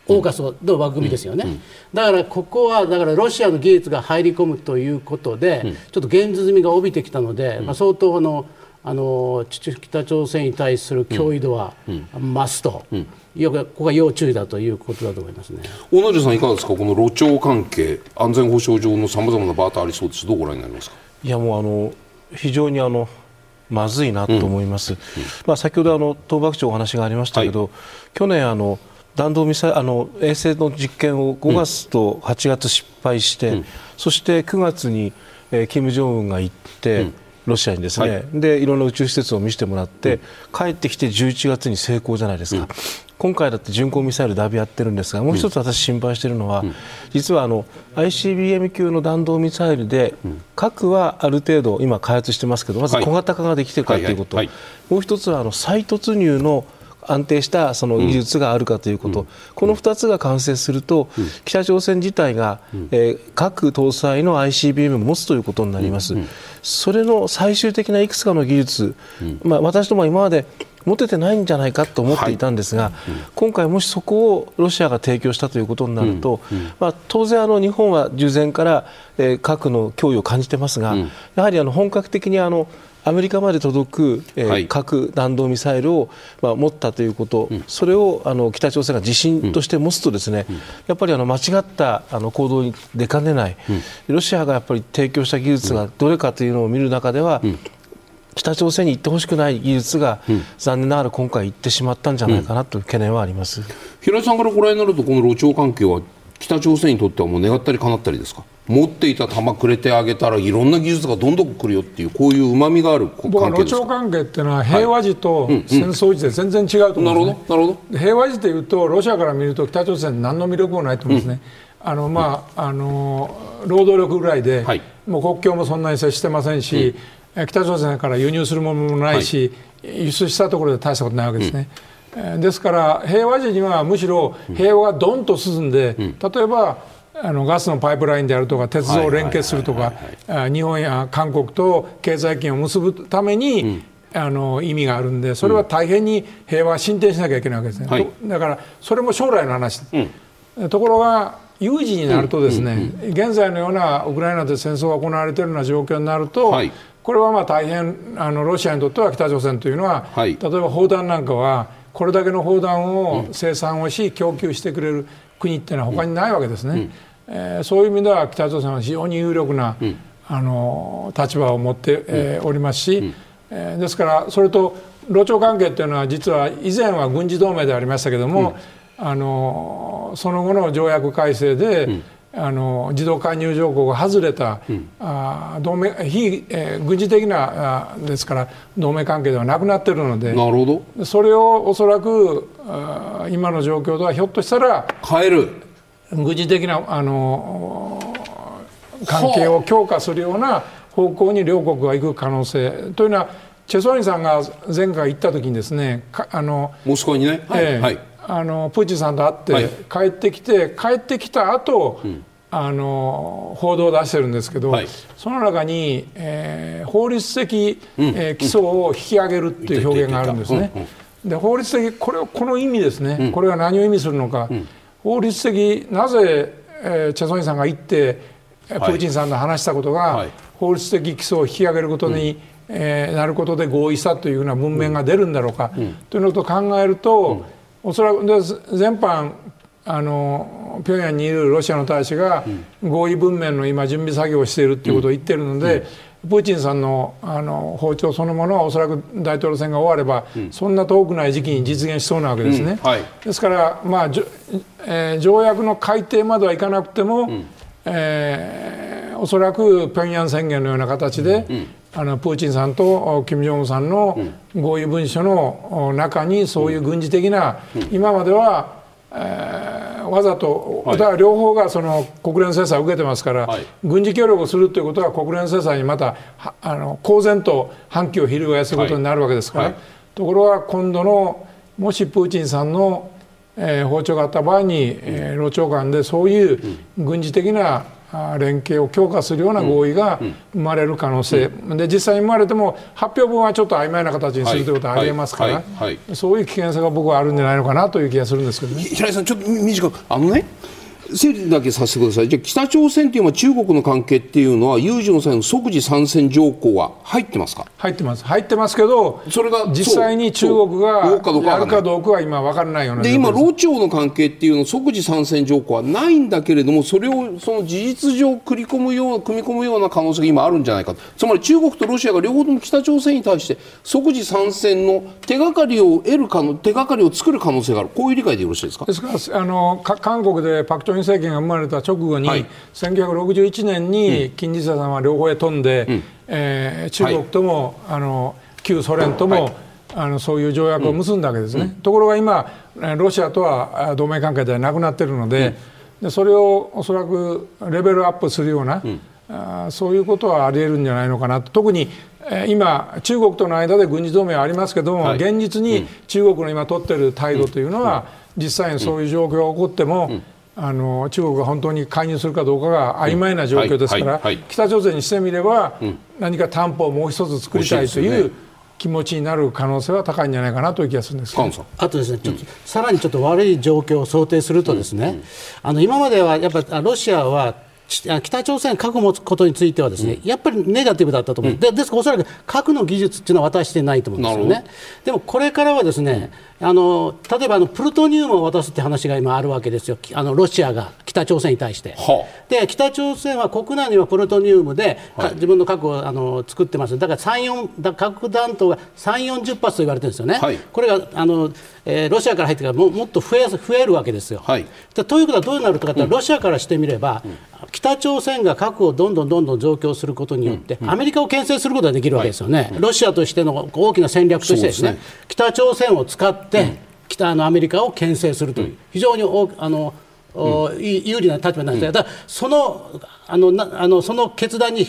オーカスの枠組みですよね、だからここはだからロシアの技術が入り込むということで、ちょっと現実味が帯びてきたので、まあ、相当あのあの北朝鮮に対する脅威度は増すと、うんうん、ここが要注意だということだと思いますね。大野さん、いかがですか、この路長関係、安全保障上のさまざまなバーターありそうです、どうご覧になりますか？いやもうあの非常にあのまずいなと思います、うん、まあ、先ほどあの東幕長お話がありましたけど、はい、去年あの弾道ミサイルあの衛星の実験を5月と8月失敗して、そして9月に、えー、金正恩が行って、ロシアにですね、はい、でいろんな宇宙施設を見せてもらって、うん、帰ってきて11月に成功じゃないですか、うん、今回だって巡航ミサイルだいぶやってるんですがもう一つ私心配しているのは、うん、実はあの ICBM 級の弾道ミサイルで、核はある程度今開発してますけどまず小型化ができているかということ、はいはいはい、もう一つはあの再突入の安定したその技術があるかということ、うん、この2つが完成すると、うん、北朝鮮自体が、うん、えー、核搭載の ICBM を持つということになります、それの最終的ないくつかの技術、まあ、私どもは今まで持ててないんじゃないかと思っていたんですが、はい、今回、もしそこをロシアが提供したということになると、まあ、当然あの、日本は従前から、えー、核の脅威を感じてますが、やはりあの本格的にあのアメリカまで届く、えーはい、核弾道ミサイルを、まあ、持ったということ、うん、それをあの北朝鮮が自信として持つとですね、うん、やっぱりあの間違ったあの行動に出かねない、うん、ロシアがやっぱり提供した技術がどれかというのを見る中では、北朝鮮に行ってほしくない技術が、残念ながら今回行ってしまったんじゃないかなという懸念はあります、平井さんからご覧になるとこの路長関係は北朝鮮にとってはもう願ったり叶ったりですか？持っていた弾くれてあげたらいろんな技術がどんどん来るよっていうこういううまみがある関係ですか？関係っていうのは平和時と戦争時で全然違うと思うんです、ね、なるほどなるほど。平和時でいうとロシアから見ると北朝鮮何の魅力もないと思うんですね、うん、あのまあ、あの労働力ぐらいで、はい、もう国境もそんなに接してませんし、うん、北朝鮮から輸入するものもないし、はい、輸出したところで大したことないわけですね。うん。ですから平和時にはむしろ平和がどんと進んで、例えばあのガスのパイプラインであるとか鉄道を連結するとか日本や韓国と経済圏を結ぶために、あの意味があるんでそれは大変に平和進展しなきゃいけないわけですね、はい、だからそれも将来の話、うん、ところが有事になるとですね、現在のようなウクライナで戦争が行われているような状況になると、はい、これはまあ大変あのロシアにとっては北朝鮮というのは、はい、例えば砲弾なんかはこれだけの砲弾を生産をし供給してくれる国っていうのは他にないわけですね、うん、えー、そういう意味では北朝鮮は非常に有力な、うん、あの立場を持って、えー、おりますし、うん、えー、ですからそれと露朝関係っていうのは実は以前は軍事同盟でありましたけども、あのその後の条約改正で、あの自動加入条項が外れた、うん、あ同盟非、えー、軍事的なあですから同盟関係ではなくなっているのでなるほど。それをおそらくあ今の状況ではひょっとしたら変える。軍事的なあの関係を強化するような方向に両国が行く可能性というのはチェ・ソニさんが前回行った時にですねあのモスクワにね、はい、えーはいあのプーチンさんと会って帰ってきて、帰ってきた後、うん、あの報道を出してるんですけど、はい、その中に、えー、法律的、えー、基礎を引き上げるっていう表現があるんですね。で法律的これこの意味ですね、これが何を意味するのか、法律的なぜ、えー、チェ・ソニさんが行ってプーチンさんと話したことが、法律的基礎を引き上げることに、えー、なることで合意したというような文面が出るんだろうか、というのと考えると、おそらく全般あの平壌にいるロシアの大使が合意文面の今準備作業をしているということを言っているので、プーチンさんのあの訪朝そのものはおそらく大統領選が終われば、そんな遠くない時期に実現しそうなわけですね。はい、ですから、まあえー、条約の改定まではいかなくても、うん、えー、おそらく平壌宣言のような形で、うんあのプーチンさんと金正恩さんの合意文書の中にそういう軍事的な、今までは、えー、わざと、はい、だから両方がその国連制裁を受けてますから、はい、軍事協力をするということは国連制裁にまたあの公然と反旗を翻すことになるわけですから、はい、ところが今度のもしプーチンさんの、えー、訪朝があった場合に、えー、露朝間でそういう軍事的な連携を強化するような合意が生まれる可能性、うん。うん、で実際に生まれても発表文はちょっと曖昧な形にするということはありえますから、そういう危険性が僕はあるんじゃないのかなという気がするんですけどね。平井さんちょっと短くあのね整理だけさせてください。じゃあ北朝鮮というのは中国の関係っていうのは有事の際の即時参戦条項は入ってますか？入ってます。入ってますけど、それが実際に中国がやるかどうかは今分からないようなで今、ロ朝の関係っていうの即時参戦条項はないんだけれども、それをその事実上組み込むよう組み込むような可能性が今あるんじゃないか。つまり中国とロシアが両方とも北朝鮮に対して即時参戦の手がかりを得るかの手がかりを作る可能性がある。こういう理解でよろしいですか？ですからあの韓国でパクチョン政権が生まれた直後に、はい、1961年に金日成さんは両方へ飛んで、うん、えー、中国とも、はい、あの旧ソ連とも、はい、あのそういう条約を結んだわけですね、うん、ところが今ロシアとは同盟関係ではなくなっているのでうん、でそれをおそらくレベルアップするような、うん、あそういうことはありえるんじゃないのかなと。特に今、中国との間で軍事同盟はありますけども、はい、現実に中国の今取っている態度というのは、実際にそういう状況が起こっても、あの中国が本当に介入するかどうかが曖昧な状況ですから、北朝鮮にしてみれば、何か担保をもう一つ作りたいという気持ちになる可能性は高いんじゃないかなという気がするんですあとですね、ちょっと、さらにちょっと悪い状況を想定するとですね、あの今まではやっぱロシアは北朝鮮、核を持つことについてはですね、うん、やっぱりネガティブだったと思う、うん、でですからおそらく核の技術っていうのは渡してないと思うんです。よね。でもこれからはですね、あの例えばあのプルトニウムを渡すって話が今あるわけですよ、あのロシアが北朝鮮に対して。で北朝鮮は国内にはプルトニウムで、はい、自分の核をあの作ってます、だから3、4だ核弾頭が3、40発と言われてるんですよね、はい、これがあの、えー、ロシアから入ってからももっと増え増えるわけですよ。はい、ということはどうなるかというと、ロシアからしてみれば、うん、北朝鮮が核をどんどんどんどん増強することによって、うん、アメリカを牽制することができるわけですよね、ロシアとしての大きな戦略としてですね、ね、北朝鮮を使って、うん、北のアメリカを牽制するという、非常にあの、うん、有利な立場なん。ですが、そのあのなあのその決断に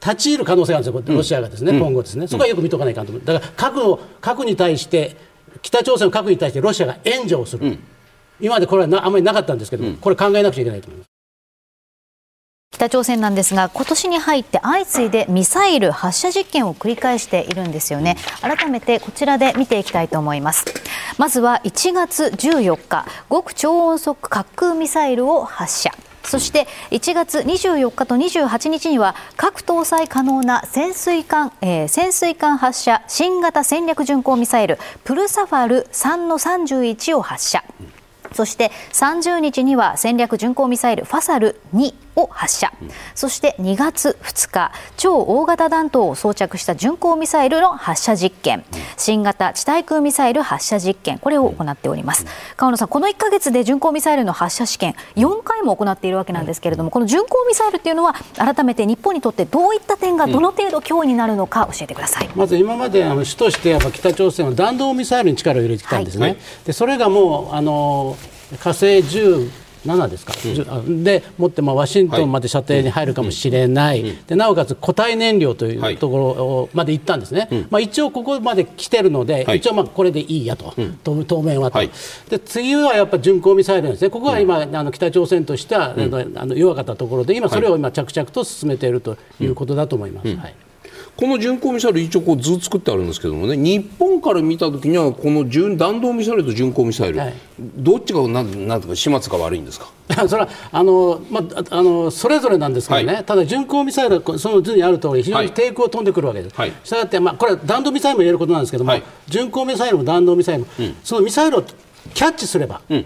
立ち入る可能性があるんですよ、ロシアがですね、今後ですね、そこはよく見とかないかと思う、だから核を核に対して、北朝鮮の核に対してロシアが援助をする、今までこれはあんまりなかったんですけど、これ考えなくちゃいけないと思います。北朝鮮なんですが今年に入って相次いでミサイル発射実験を繰り返しているんですよね。改めてこちらで見ていきたいと思います。まずは1月14日極超音速滑空ミサイルを発射。そして1月24日と28日には核搭載可能な潜水艦、えー、潜水艦発射新型戦略巡航ミサイルプルサファル3の31を発射。そして30日には戦略巡航ミサイルファサル2を発射、そして2月2日超大型弾頭を装着した巡航ミサイルの発射実験。新型地対空ミサイル発射実験。これを行っております。川野さんこの1か月で巡航ミサイルの発射試験4回も行っているわけなんですけれどもこの巡航ミサイルっていうのは改めて日本にとってどういった点がどの程度脅威になるのか教えてください、まず今まであの主としてやっぱ北朝鮮は弾道ミサイルに力を入れてきたんですね、はい、でそれがもうあの火星10 7ですか、うん、でもってまあワシントンまで射程に入るかもしれない、はい、でなおかつ固体燃料というところまで行ったんですね、はい、まあ、一応ここまで来てるので、はい、一応まあこれでいいやと、当面はと、で次はやっぱ巡航ミサイルですね、ここは今、あの北朝鮮としては、あの弱かったところで、今、それを今、着々と進めているということだと思います。はいこの巡航ミサイル、一応こう図作ってあるんですけどもね、日本から見たときには、この弾道ミサイルと巡航ミサイル、はい、どっちがなんなんとか始末が悪いんですか？*laughs* それはあの、まあ、あのそれぞれなんですけどね、はい、ただ巡航ミサイルはその図にある通り、非常に抵抗を飛んでくるわけです。はい、したがって、まあ、これは弾道ミサイルも言えることなんですけども、はい、巡航ミサイルも弾道ミサイルも、うん、そのミサイルをキャッチすれば、うん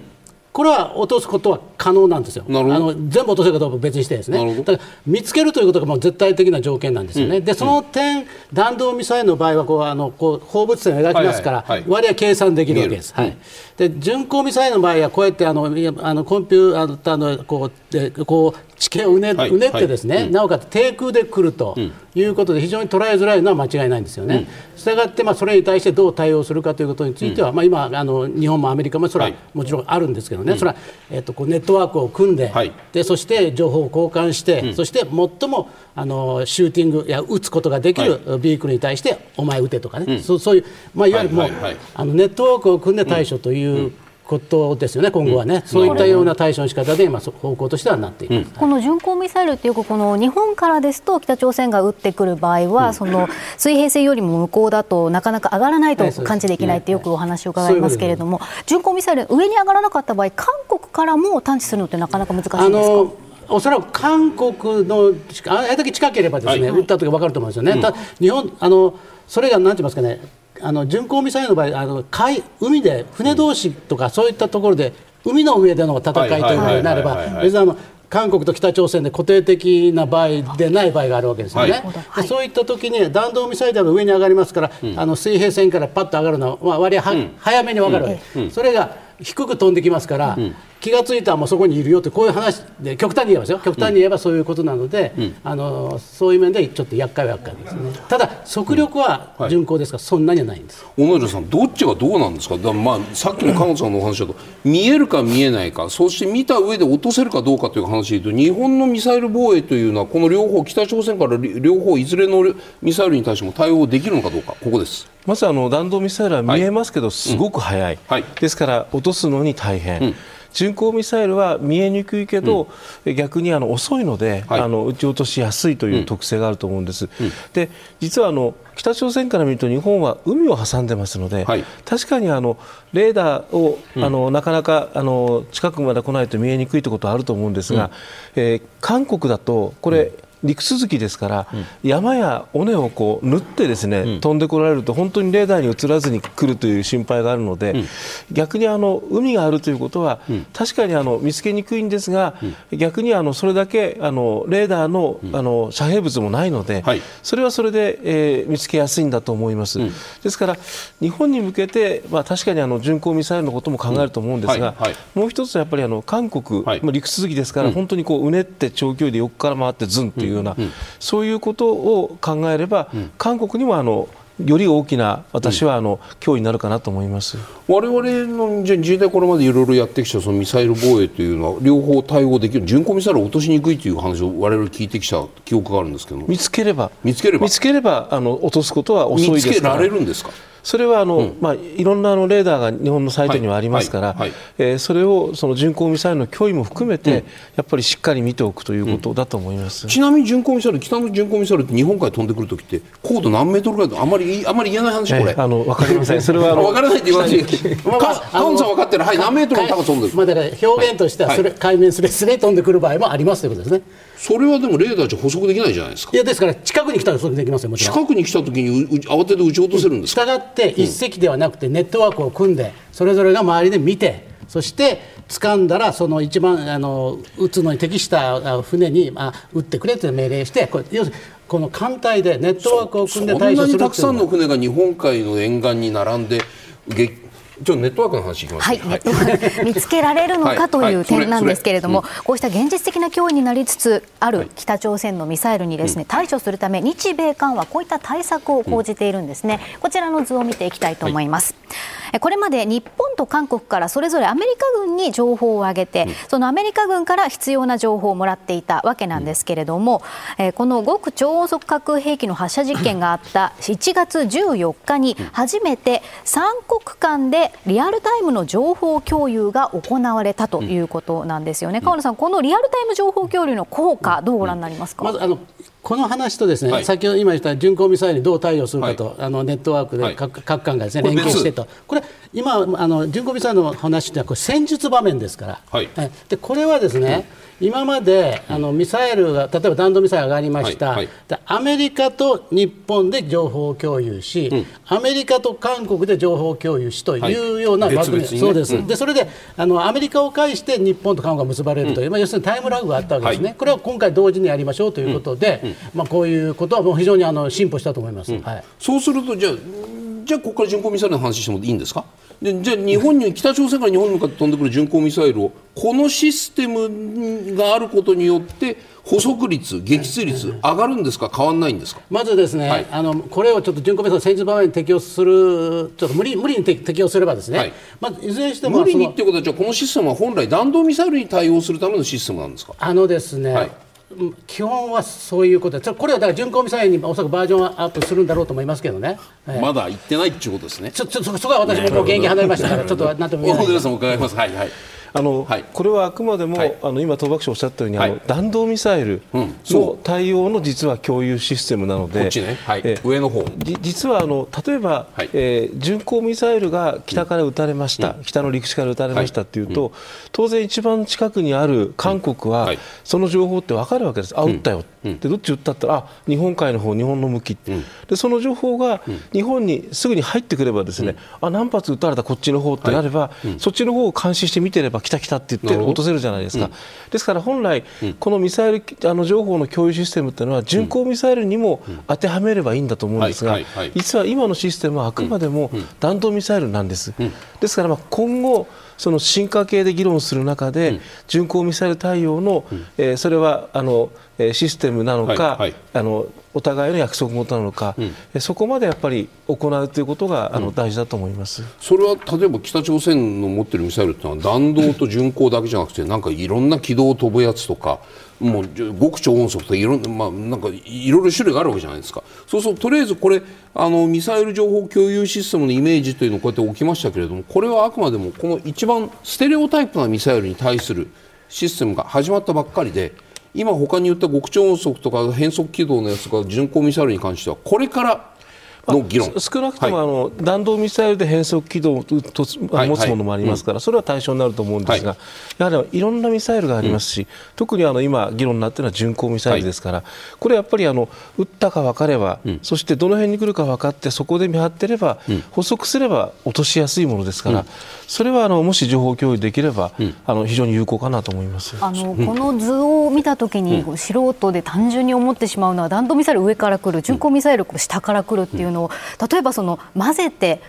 これは落とすことは可能なんですよ、あの全部落とせるかどうか別にしてですね、だから見つけるということがもう絶対的な条件なんですよね、うん、でその点、うん、弾道ミサイルの場合はこうあのこう放物線を描きますから、はいはいはい、割合計算できるわけです。はい、で巡航ミサイルの場合はこうやってあのあのコンピューターのこうでこう地形をうね,、うねってですね、はい、なおかつ低空で来るということで非常に捉えづらいのは間違いないんですよね。したがって、まあ、それに対してどう対応するかということについては、まあ、今あの、日本もアメリカもそれはもちろんあるんですけどね、それは、えー、とこうネットワークを組んで,、でそして情報を交換して、そして最もあのシューティングや撃つことができるビークルに対してお前撃てとかね、そうそういう、まあ、いわゆるもう、あのネットワークを組んで対処という、ことですよね、今後はね、うん、そういったような対処の仕方で、今、方向としてはなっている、うん、この巡航ミサイルってよく、この日本からですと、北朝鮮が撃ってくる場合は、うん、その水平線よりも向こうだとなかなか上がらないと感知できないってよくお話を伺いますけれども、巡航ミサイル、上に上がらなかった場合、韓国からも探知するのってなかなか難しいんですか？おそらく韓国のあれだけ近ければですね、はい、撃った時分かると思うんですよね。た日本あのそれがなんて言いますかねあの巡航ミサイルの場合あの海海で船同士とかそういったところで海の上での戦いというのになれば別にあの韓国と北朝鮮で固定的な場合でない場合があるわけですよね、はい、そういった時に弾道ミサイルが上に上がりますから、うん、あの水平線からパッと上がるのは、まあ、割合は、うん、早めに分かるわけ、うん、それが低く飛んできますから、気が付いたらもうそこにいるよってこういう話で極端に言えばですよ。極端に言えばそういうことなので、うん、あのそういう面でちょっと厄介は厄介ですね。ただ速力は巡航ですから、そんなにはないんです。小野寺さんどっちがどうなんですか？だまあさっきの菅野さんのお話だと見えるか見えないかそして見た上で落とせるかどうかという話で言うと日本のミサイル防衛というのはこの両方北朝鮮から両方いずれのミサイルに対しても対応できるのかどうかここです。まずあの弾道ミサイルは見えますけど、すごく速い、はい、ですから落とすのに大変。うん巡航ミサイルは見えにくいけど、うん、逆にあの遅いので、はい、あの撃ち落としやすいという特性があると思うんです。うん、で実はあの北朝鮮から見ると日本は海を挟んでますので、はい、確かにあのレーダーを、あのなかなかあの近くまで来ないと見えにくいということはあると思うんですが、うん、えー、韓国だとこれ、陸続きですから、うん、山や尾根をこう縫ってですね、うん、飛んでこられると本当にレーダーに映らずに来るという心配があるので、うん、逆にあの海があるということは、確かにあの見つけにくいんですが、逆にあのそれだけあのレーダーの,、あの遮蔽物もないので、はい、それはそれで、えー、見つけやすいんだと思います。ですから日本に向けて、まあ、確かにあの巡航ミサイルのことも考えると思うんですが、もう一つはやっぱりあの韓国、まあ、陸続きですから、本当にこううねって長距離で横から回ってズンというような、うん、そういうことを考えれば、韓国にもあのより大きな私はあの、脅威になるかなと思います。我々のじゃ自衛隊これまでいろいろやってきたそのミサイル防衛というのは両方対応できる巡航ミサイルを落としにくいという話を我々聞いてきた記憶があるんですけど。見つければ。見つければ。見つければあの落とすことは遅いですから。見つけられるんですか？それはあの、うん、まあ、いろんなあのレーダーが日本のサイトにはありますから、はい。はい、えー、それをその巡航ミサイルの脅威も含めて、うん、やっぱりしっかり見ておくということだと思います、うん、ちなみに巡航ミサイル、北の巡航ミサイルって日本海飛んでくるときって、高度何メートルぐらいあまりあまり言えない話、これ。あの分かりません、*laughs* それは分からないって言われて、カウンさん分かってる、はい、何メートルの高さ飛んでる、まあ、だから表現としてはそれ、海面すれすれ飛んでくる場合もありますということですね。それはでもレーダーじゃ補足できないじゃないですか。いやですから近くに来たらそれできますよ。近くに来た時に慌てて撃ち落とせるんですか？って一隻ではなくてネットワークを組んでそれぞれが周りで見てそして掴んだらその一番あの撃つのに適した船にあ撃ってくれと命令してこれ要するにこの艦隊でネットワークを組んで対処するそんなにたくさんの船が日本海の沿岸に並んでちょネットワークの話いきます、ね、はい、はい、見つけられるのかという点なんですけれども、こうした現実的な脅威になりつつある北朝鮮のミサイルにですね、対処するため日米韓はこういった対策を講じているんですね、こちらの図を見ていきたいと思います。これまで日本と韓国からそれぞれアメリカ軍に情報を上げて、そのアメリカ軍から必要な情報をもらっていたわけなんですけれども、この極超音速核兵器の発射実験があった1月14日に初めて3国間でリアルタイムの情報共有が行われたということなんですよね。川野さん、このリアルタイム情報共有の効果、どうご覧になりますか？まずあのこの話とですね、はい、先ほど今言った巡航ミサイルにどう対応するかと、はい、あのネットワークで各,、各艦がですね連携してと、これ、今、あの巡航ミサイルの話ってこれ戦術場面ですから、はい、でこれはですね、今まであのミサイルが例えば弾道ミサイル上がりました、はいはい、アメリカと日本で情報共有し、うん、アメリカと韓国で情報共有しというような枠組。み、はいね、そうです、うん、でそれであのアメリカを介して日本と韓国が結ばれるという、うん、まあ、要するにタイムラグがあったわけですね、これは今回同時にやりましょうということで、まあ、こういうことはもう非常にあの進歩したと思います、はい、そうするとじゃあじゃあここから巡航ミサイルの話してもいいんですか？でじゃあ日本に北朝鮮から日本に向かって飛んでくる巡航ミサイルをこのシステムがあることによって捕捉率、撃墜率上がるんですか、変わらないんですか？まずですね、はい、あのこれをちょっと巡航ミサイル戦術場面に適用する、ちょっと無理無理に適用すればですね、はい。まあ、いずれにしても無理にっていうことは、じゃあこのシステムは本来、弾道ミサイルに対応するためのシステムなんですか？あのですね、はい基本はそういうことで、これはだから巡航ミサイルにおそらくバージョンアップするんだろうと思いますけどね、まだ行ってないっていうことですね。ちょちょそこは私も現役離れましたから、ちょっとなんとも言えない。小さん伺います。はいはい。あの、はい、これはあくまでも、はい、あの今、東爆おっしゃったように、はい、あの弾道ミサイルの対応の実は共有システムなので、上の方。実はあの例えば、はい、えー、巡航ミサイルが北から撃たれました、うん、北の陸地から撃たれましたっていうと、うん、当然、一番近くにある韓国は、その情報って分かるわけです、あ撃ったよ、でどっち撃ったったら、あ日本海の方日本の向き、でその情報が日本にすぐに入ってくれば、ですね、あ何発撃たれたこっちの方ってなれば、そっちの方を監視して見てれば、来た来たって言って、落とせるじゃないですか、うん、ですから本来、このミサイルあの情報の共有システムっていうのは、巡航ミサイルにも当てはめればいいんだと思うんですが、実は今のシステムはあくまでも弾道ミサイルなんです。ですからまあ今後その進化系で議論する中で、巡航ミサイル対応の、えー、それはあのシステムなのか、はいはい、あのお互いの約束事なのか、うん、そこまでやっぱり行うということが、あの大事だと思います。それは例えば北朝鮮の持っているミサイルというのは弾道と巡航だけじゃなくてなんかいろんな軌道を飛ぶやつとかもう極超音速とかいろんな,、まあ、なんかいろいろ種類があるわけじゃないですか。そうするととりあえずこれあのミサイル情報共有システムのイメージというのをこうやって置きましたけれどもこれはあくまでもこの一番ステレオタイプなミサイルに対するシステムが始まったばっかりで今、他に言った極超音速とか変速軌道のやつが巡航ミサイルに関してはこれからの議論。少なくとも、あの弾道ミサイルで変則軌道を持つものもありますから、それは対象になると思うんですが、やはりいろんなミサイルがありますし、特にあの今、議論になっているのは巡航ミサイルですから、これやっぱりあの撃ったか分かれば、そしてどの辺に来るか分かって、そこで見張ってれば、捕捉すれば落としやすいものですから、それはあのもし情報共有できれば、あの非常に有効かなと思います。あのこの図を見たときに、素人で単純に思ってしまうのは、弾道ミサイル上から来る、巡航ミサイル下から来るっていうのを、例えばその混ぜて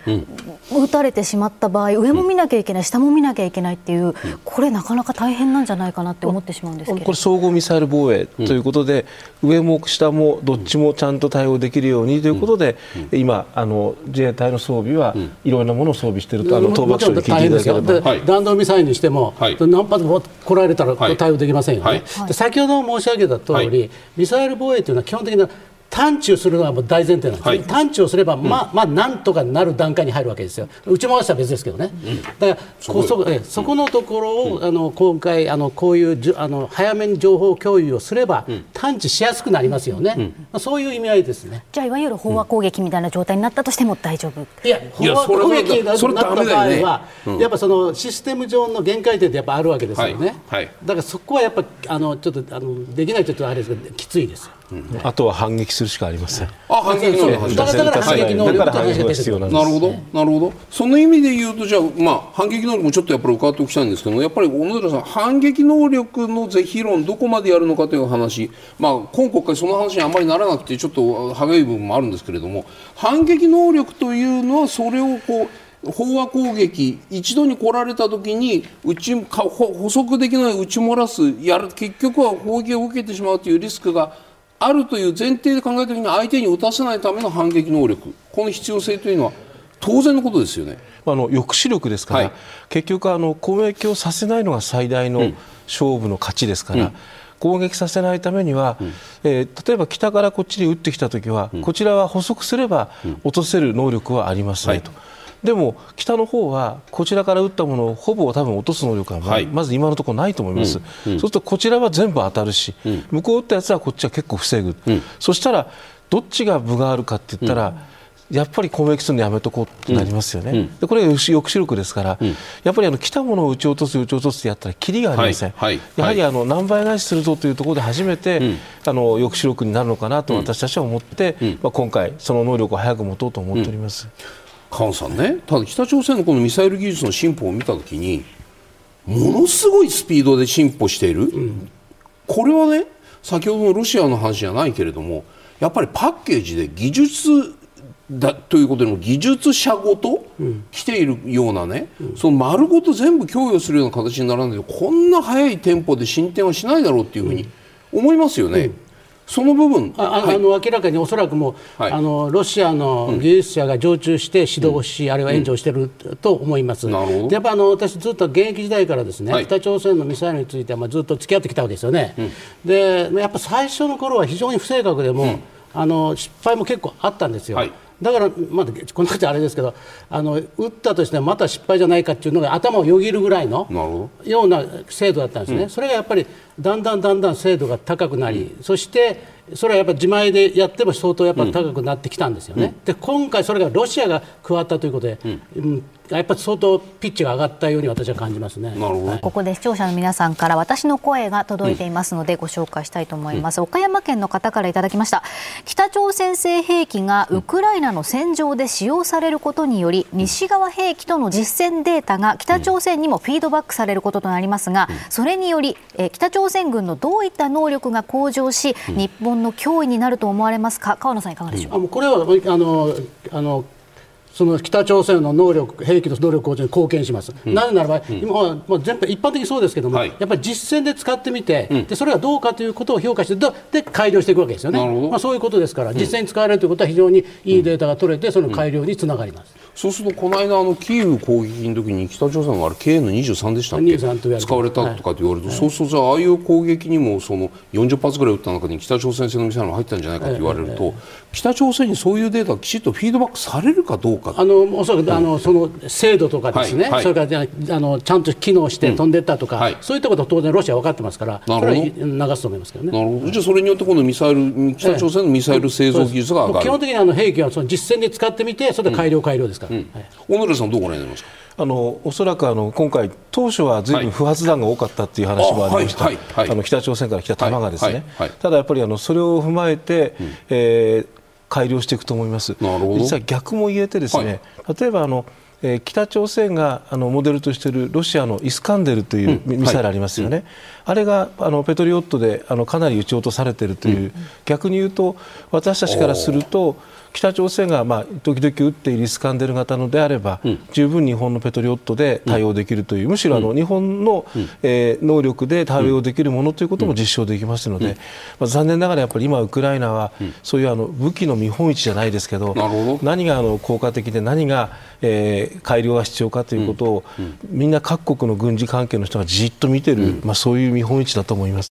撃たれてしまった場合、上も見なきゃいけない、下も見なきゃいけないっていう、これ、なかなか大変なんじゃないかなって思ってしまうんですけこれ、総合ミサイル防衛ということで、上も下もどっちもちゃんと対応できるようにということで、今、あの自衛隊の装備はいろんなものを装備していると、あの倒幕省で聞いていただければ、弾道ミサイルにしても、何発も来られたら対応できませんよね。先ほど申し上げた通り、ミサイル防衛というのは基本的な探知をするのはもう大前提なんです、はい、探知をすれば、まあ、まあ、なんとかなる段階に入るわけですよ、打ち回したら別ですけどね、うん、だからこそえそこのところを、うん、あの今回あの、こういうじゅあの早めに情報共有をすれば、うん、探知しやすくなりますよね、まあ、そういう意味合いですね。じゃあ、いわゆる飽和攻撃みたいな状態になったとしても大丈夫、いや、飽和攻撃になった場合は、ね、やっぱそのシステム上の限界点ってやっぱあるわけですよね、はい。はい、だからそこはやっぱあのちょっとあのできないとちょっとあれですけど、きついです。あとは反撃するしかありません。あ、反撃能力。だから反撃能力が必要なんです。なるほど、なるほど。その意味で言うと、じゃあ、まあ、反撃能力もちょっとやっぱり伺っておきたいんですけどやっぱり小野寺さん、反撃能力の是非論、どこまでやるのかという話、まあ、今国会、その話にあまりならなくて、ちょっと歯がゆい部分もあるんですけれども、反撃能力というのは、それをこう、飽和攻撃一度に来られた時にうち補足できない打ち漏らすやる結局は砲撃を受けてしまうというリスクがあるという前提で考えた時に相手に打たせないための反撃能力。この必要性というのは当然のことですよね。あの抑止力ですから、はい、結局あの攻撃をさせないのが最大の勝負の勝ちですから。うん。攻撃させないためには、うん、えー、例えば北からこっちに撃ってきたときは、うん、こちらは補足すれば落とせる能力はありますねと。はいでも北の方はこちらから撃ったものをほぼ多分落とす能力がま,、まず今のところないと思います、うん。うん、そうするとこちらは全部当たるし、うん、向こう撃ったやつはこっちは結構防ぐ、そしたらどっちが分があるかって言ったら、やっぱり攻撃するのやめとこうってなりますよね、うん、でこれが抑止力ですから、うん、やっぱりあの来たものを撃ち落とす、撃ち落とすってやったら、きりがありません、はい。はい、やはりあの何倍返しするぞというところで初めて、うん、あの抑止力になるのかなと私たちは思って、まあ、今回、その能力を早く持とうと思っております。菅さんねただ北朝鮮のこのミサイル技術の進歩を見たときにものすごいスピードで進歩している、うん、これはね先ほどのロシアの話じゃないけれどもやっぱりパッケージで技術だということでも技術者ごと来ているようなね、うん、その丸ごと全部供与するような形にならないとこんな速いテンポで進展はしないだろうっていうふうに思いますよね。うんその部分？あ、はい、あの明らかにおそらくもう、はい、あのロシアの技術者が常駐して指導し、うん、あるいは援助していると思います、うん、でやっぱあの私、ずっと現役時代からですね、はい、北朝鮮のミサイルについては、まあ、ずっと付き合ってきたわけですよね、うん、でやっぱ最初の頃は非常に不正確でも、あの失敗も結構あったんですよ。だから、まあ、この時あれですけどあの打ったとしてまた失敗じゃないかっていうのが頭をよぎるぐらいのような精度だったんですね、うん、それがやっぱりだんだんだんだん精度が高くなり、うん、そしてそれはやっぱり自前でやっても相当やっぱ高くなってきたんですよね、うん、で今回、それがロシアが加わったということで、うんやっぱり相当ピッチが上がったように私は感じますね。なるほど。ここで視聴者の皆さんから私の声が届いていますのでご紹介したいと思います。うん、岡山県の方からいただきました。北朝鮮製兵器がウクライナの戦場で使用されることにより、西側兵器との実戦データが北朝鮮にもフィードバックされることとなりますが、それにより、え北朝鮮軍のどういった能力が向上し、日本の脅威になると思われますか？川野さんいかがでしょう？あこれはあのあのその北朝鮮の能力、兵器の能力向上に貢献します、うん、なぜならば、うん、今はもう全般一般的にそうですけども、はい、やっぱり実戦で使ってみて、うん、で、それがどうかということを評価して、で改良していくわけですよね、まあ、そういうことですから、実戦に使われるということは非常にいいデータが取れて、その改良につながります。そうすると、この間、あのキーウ攻撃の時に北朝鮮があれ、KN23 でしたっけ、使われたとかって言われると、はい、そうすると、ああいう攻撃にもその40発ぐらい撃った中に北朝鮮製のミサイルが入ったんじゃないかと言われると、北朝鮮にそういうデータがきちっとフィードバックされるかどうか。あのおそらくあの、その精度とかですね、はいはい、それからあのちゃんと機能して飛んでいったとか、うん。はい、そういったことは当然、ロシアは分かってますから、なるほど。流すと思いますけどね。なるほど。じゃあ、それによって今度ミサイル、北朝鮮のミサイル製造技術が上がる、基本的にあの兵器はその実戦で使ってみて、それで改良、改良ですから。うん。小野さんどうご覧になりますか？あのおそらくあの今回、当初はずいぶん不発弾が多かったという話もありました、あの北朝鮮から来た弾がですね、ただやっぱりあのそれを踏まえて、うん、えー、改良していくと思います、実は逆も言えて、ですね、はい、例えばあの、えー、北朝鮮があのモデルとしているロシアのイスカンデルというミサイルありますよね、うん。はい、あれがあのペトリオットであのかなり撃ち落とされているという、うん、逆に言うと、私たちからすると、北朝鮮がまあ時々撃っているイスカンデル型のであれば、うん、十分日本のペトリオットで対応できるという、うん、むしろあの日本の、うん、えー、能力で対応できるものということも実証できますので、まあ、残念ながらやっぱり今、ウクライナは、そういうあの武器の見本市じゃないですけど何があの効果的で何が、えー、改良が必要かということを、みんな各国の軍事関係の人がじっと見てる、まあ、そういう見本市だと思います。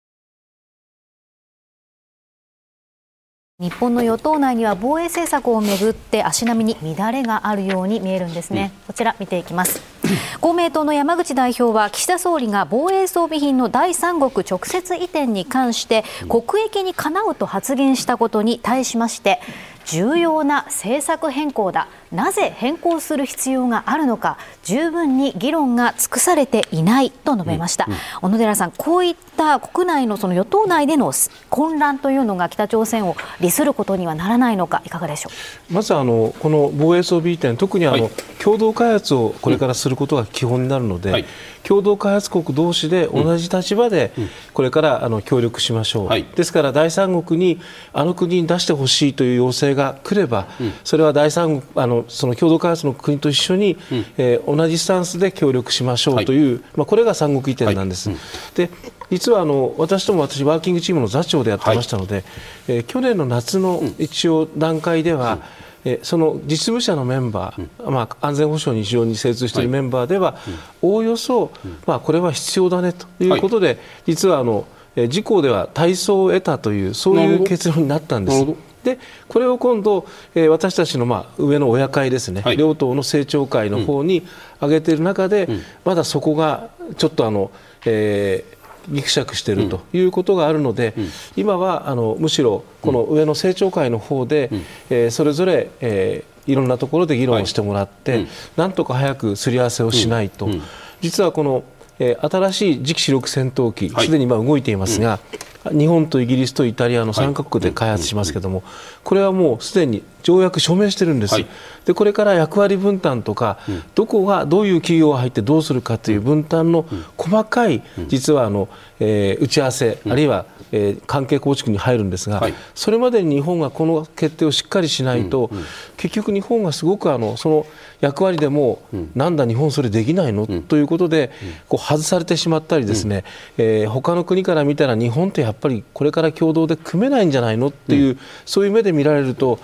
日本の与党内には防衛政策をめぐって足並みに乱れがあるように見えるんですね、こちら見ていきます。*coughs* 公明党の山口代表は岸田総理が防衛装備品の第三国直接移転に関して国益にかなうと発言したことに対しまして重要な政策変更だなぜ変更する必要があるのか十分に議論が尽くされていないと述べました、うんうん、小野寺さん、こういった国内のその与党内での混乱というのが北朝鮮を利することにはならないのか、いかがでしょう？まずあのこの防衛装備移転、特にあの、はい、共同開発をこれからすることが基本になるので、うんはい、共同開発国同士で同じ立場でこれからあの協力しましょう、はい、ですから第三国にあの国に出してほしいという要請が来れば、それは第三国あのその共同開発の国と一緒に、うん、えー、同じスタンスで協力しましょうという、はい、まあ、これが三国移転なんです。はい。うん、で実はあの私ども私ワーキングチームの座長でやってましたので、はい、えー、去年の夏の一応段階では、うん、えその実務者のメンバー、うん、まあ、安全保障に非常に精通しているメンバーでは、おおよそ、まあ、これは必要だねということで、実はあの自公では体操を得たというそういう結論になったんです。でこれを今度、えー、私たちの、まあ、上の親会ですね、はい、両党の政調会の方に上げている中で、うん、まだそこがちょっとあの、えー、ぎくしゃくしているということがあるので、うん、今はあのむしろこの上の政調会の方で、うん、えー、それぞれ、えー、いろんなところで議論をしてもらって、はい、なんとか早くすり合わせをしないと、実はこの、えー、新しい次期主力戦闘機すで、に今動いていますが、日本とイギリスとイタリアの3カ国で開発しますけれども、これはもうすでに条約署名してるんです、はい、でこれから役割分担とか、うん、どこがどういう企業が入ってどうするかという分担の細かい、実はあの、えー、打ち合わせ、あるいは、えー、関係構築に入るんですが、はい、それまでに日本がこの決定をしっかりしないと、結局、日本がすごくあのその役割でも、なんだ、日本それできないの、ということで、こう外されてしまったりですね、うん。えー、他の国から見たら日本ってやっぱりこれから共同で組めないんじゃないの？っていう、そういう目で見られると、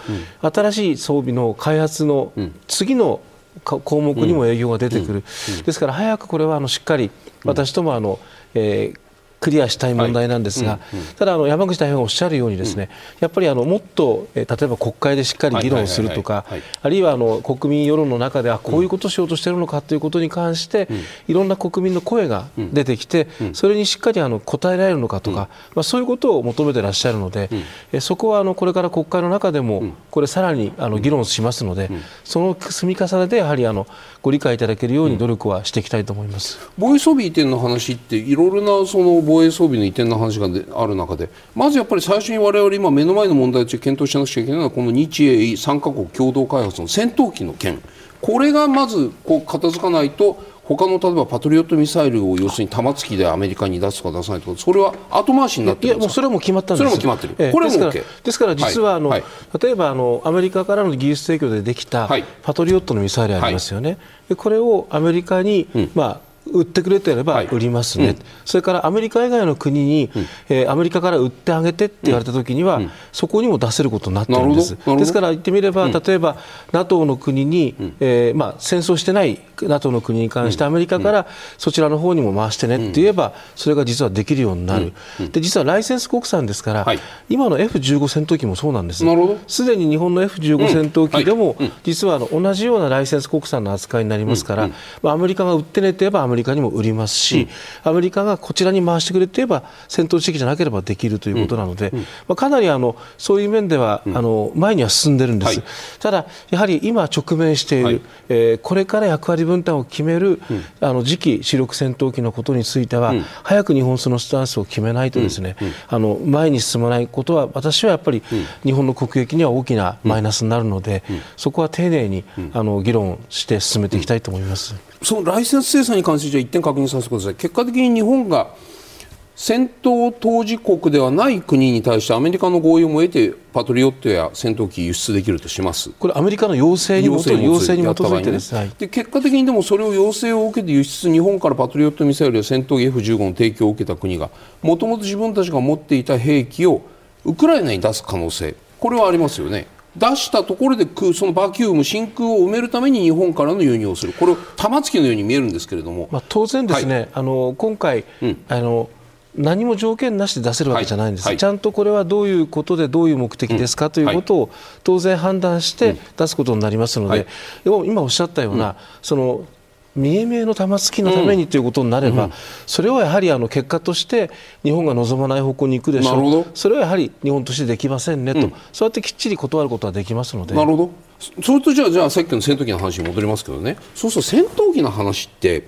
新しい装備の開発の次の項目にも影響が出てくる、ですから早くこれはあのしっかり私ともあの、えー、クリアしたい問題なんですが、はい。うんうん、ただあの山口代表がおっしゃるようにですね、うん、やっぱりあのもっと、えー、例えば国会でしっかり議論するとか、あるいはあの国民世論の中ではこういうことをしようとしているのかということに関して、うん、いろんな国民の声が出てきて、うん、それにしっかりあの答えられるのかとか、まあ、そういうことを求めていらっしゃるので、えそこはあのこれから国会の中でもこれさらにあの議論しますので、その積み重ねでやはりあのご理解いただけるように努力はしていきたいと思います。防衛装備移転の話っていろいろなその防衛装備の移転の話がある中でまずやっぱり最初に我々今目の前の問題として検討しなくちゃいけないのはこの日英3カ国共同開発の戦闘機の件これがまずこう片付かないと他の例えばパトリオットミサイルを要するに玉突きでアメリカに出すとか出さないとかそれは後回しになってるいやもうそれも決まったんですそれも決まってる、ええ、これも OK ですから実はあの、はい。はい、例えばあのアメリカからの技術提供でできたパトリオットのミサイルありますよね、はい、これをアメリカに、うん、まあ売ってくれてれば売りますね、はいうん、それからアメリカ以外の国に、うん、えー、アメリカから売ってあげてって言われたときには、うん、そこにも出せることになってるんです。ですから言ってみれば、例えば NATO の国に、えーまあ、戦争してない NATO の国に関してアメリカからそちらの方にも回してねって言えば、それが実はできるようになる、で実はライセンス国産ですから、はい、今の F15 戦闘機もそうなんです、すでに日本の F15 戦闘機でも、実はあの同じようなライセンス国産の扱いになりますから、まあ、アメリカが売ってねって言えばアメリカにも売りますし、アメリカがこちらに回してくれて言えば戦闘地域じゃなければできるということなので、まあ、かなりあのそういう面では、あの前には進んでるんです、ただ、やはり今直面している、えー、これから役割分担を決める、うん、あの次期主力戦闘機のことについては、うん、早く日本そのスタンスを決めないとですね、うん、あの前に進まないことは私はやっぱり日本の国益には大きなマイナスになるので、そこは丁寧にあの議論して進めていきたいと思います。そのライセンス制裁に関してじゃ一点確認させてください。結果的に日本が戦闘当事国ではない国に対してアメリカの合意を得てパトリオットや戦闘機輸出できるとします。これアメリカの要請に基づいてです、ね、で結果的にでもそれを要請を受けて輸出日本からパトリオットミサイルや戦闘機 F15 の提供を受けた国がもともと自分たちが持っていた兵器をウクライナに出す可能性。これはありますよね。出したところでそのバキューム真空を埋めるために日本からの輸入をする。これを玉突きのように見えるんですけれども、まあ、当然ですね、はい、あの今回、うん、あの何も条件なしで出せるわけじゃないんです、はい。はい、ちゃんとこれはどういうことでどういう目的ですかということを当然判断して出すことになりますので、今おっしゃったような、その見え見えの玉突きのためにということになれば、うん、それはやはりあの結果として日本が望まない方向に行くでしょう。それはやはり日本としてできませんねと、うん、そうやってきっちり断ることはできますので。なるほど。それとじゃあじゃあさっきの戦闘機の話に戻りますけどね。そうすると戦闘機の話って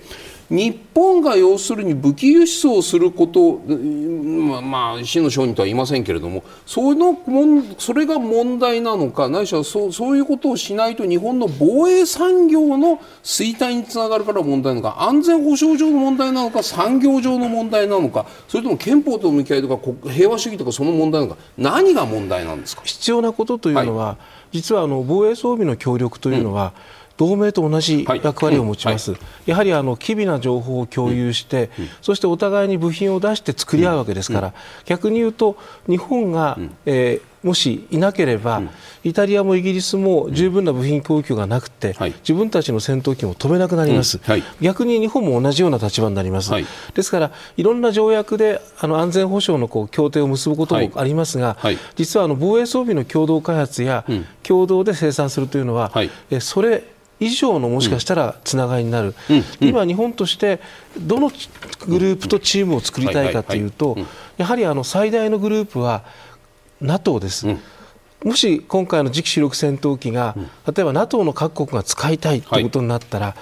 日本が要するに武器輸出をすること、まあ、まあ、死の商人とは言いませんけれどもそのもんそれが問題なのかないしはそうそういうことをしないと日本の防衛産業の衰退につながるから問題なのか安全保障上の問題なのか産業上の問題なのかそれとも憲法との向き合いとか平和主義とかその問題なのか何が問題なんですか？必要なことというのは、はい、実はあの防衛装備の協力というのは、うん同盟と同じ役割を持ちます、はい。やはりあの機微な情報を共有して、うん、そしてお互いに部品を出して作り合うわけですから、逆に言うと日本が、えー、もしいなければ、イタリアもイギリスも十分な部品供給がなくて、はい、自分たちの戦闘機も飛べなくなります、うん。はい、逆に日本も同じような立場になります、はい、ですからいろんな条約であの安全保障のこう協定を結ぶこともありますが、実はあの防衛装備の共同開発や、共同で生産するというのは、えそれ以上のもしかしたらつながりになる、うん。うん、今、日本としてどのグループとチームを作りたいかというと、やはりあの最大のグループは NATO です。もし今回の次期主力戦闘機が、例えば NATO の各国が使いたいとい。うことになったら、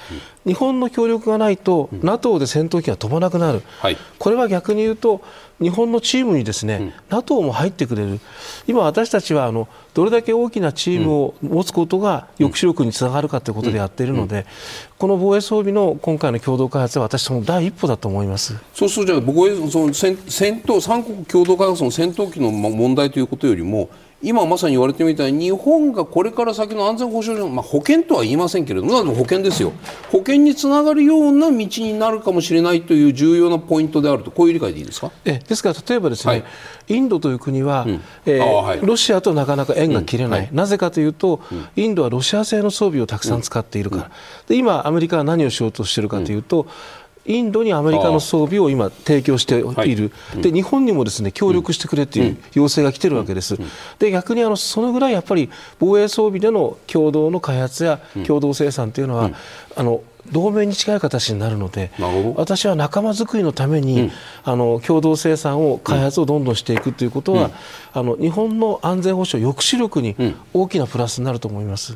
日本の協力がないと、NATO で戦闘機が飛ばなくなる、これは逆に言うと、日本のチームにですね、NATO も入ってくれる、今、私たちはあのどれだけ大きなチームを持つことが抑止力につながるかということでやっているので、この防衛装備の今回の共同開発は、私、その第一歩だと思います。そうすると、じゃあ、防衛その戦戦闘、三国共同開発の戦闘機の問題ということよりも、今まさに言われてみたいに日本がこれから先の安全保障上、まあ、保険とは言いませんけれども保険ですよ。保険につながるような道になるかもしれないという重要なポイントであると。こういう理解でいいですか？えですから例えばですね、はい、インドという国は、うん、えーはい、ロシアとなかなか縁が切れない、うん。はい、なぜかというと、インドはロシア製の装備をたくさん使っているから、で今アメリカは何をしようとしているかというと、インドにアメリカの装備を今、提供している、はい、で日本にもですね協力してくれという要請が来ているわけです、で逆にあのそのぐらいやっぱり防衛装備での共同の開発や共同生産というのは、あの同盟に近い形になるので私は仲間づくりのために、うん、あの共同生産を開発をどんどんしていくということは、うん、あの日本の安全保障抑止力に大きなプラスになると思います。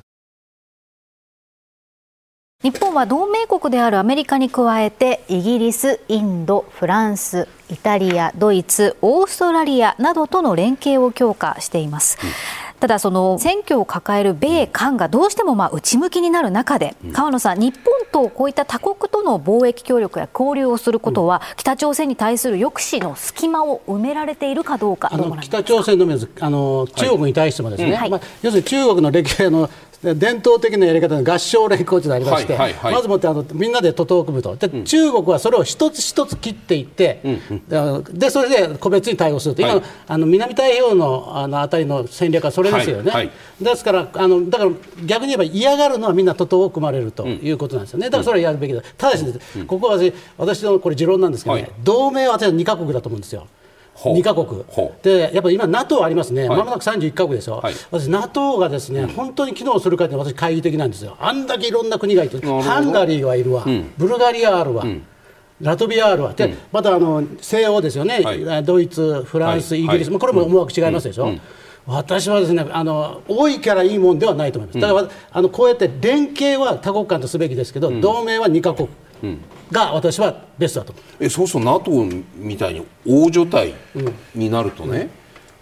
日本は同盟国であるアメリカに加えてイギリス、インド、フランス、イタリア、ドイツ、オーストラリアなどとの連携を強化しています。うん。ただその選挙を抱える米韓がどうしてもまあ内向きになる中で、川野さん、日本とこういった他国との貿易協力や交流をすることは、北朝鮮に対する抑止の隙間を埋められているかどうか、北朝鮮のみあの中国に対してもですね、はい。まあ、要するに中国の歴史の伝統的なやり方の合唱連行というのがありまして、はいはいはい、まずもってあのみんなで徒党を組むと。で、うん、中国はそれを一つ一つ切っていって、うんうん、でそれで個別に対応すると、はい、今あの南太平洋のあのあたりの戦略はそれですよね、はいはい、ですからあのだから逆に言えば嫌がるのはみんな徒党を組まれるということなんですよね、だからそれはやるべきだ、ただし、ここは私私のこれ持論なんですけどね、同盟は私は2か国だと思うんですよ。2か国、でやっぱり今、NATO ありますね、ま、はい、もなく31か国でしょ、はい、私、NATO がですね、うん、本当に機能するかって私、懐疑的なんですよ、あんだけいろんな国がいて、ハンガリーはいるわ、うん、ブルガリアあるわ。うん。ラトビアあるわ、で、またあの西欧ですよね、はい、ドイツ、フランス、イギリス、これも思惑違いますでしょ、私はですねあの多いからいいもんではないと思います、だからあのこうやって連携は多国間とすべきですけど、同盟は2か国。が私はベストだと。えそうすると NATO みたいに大所帯になるとね、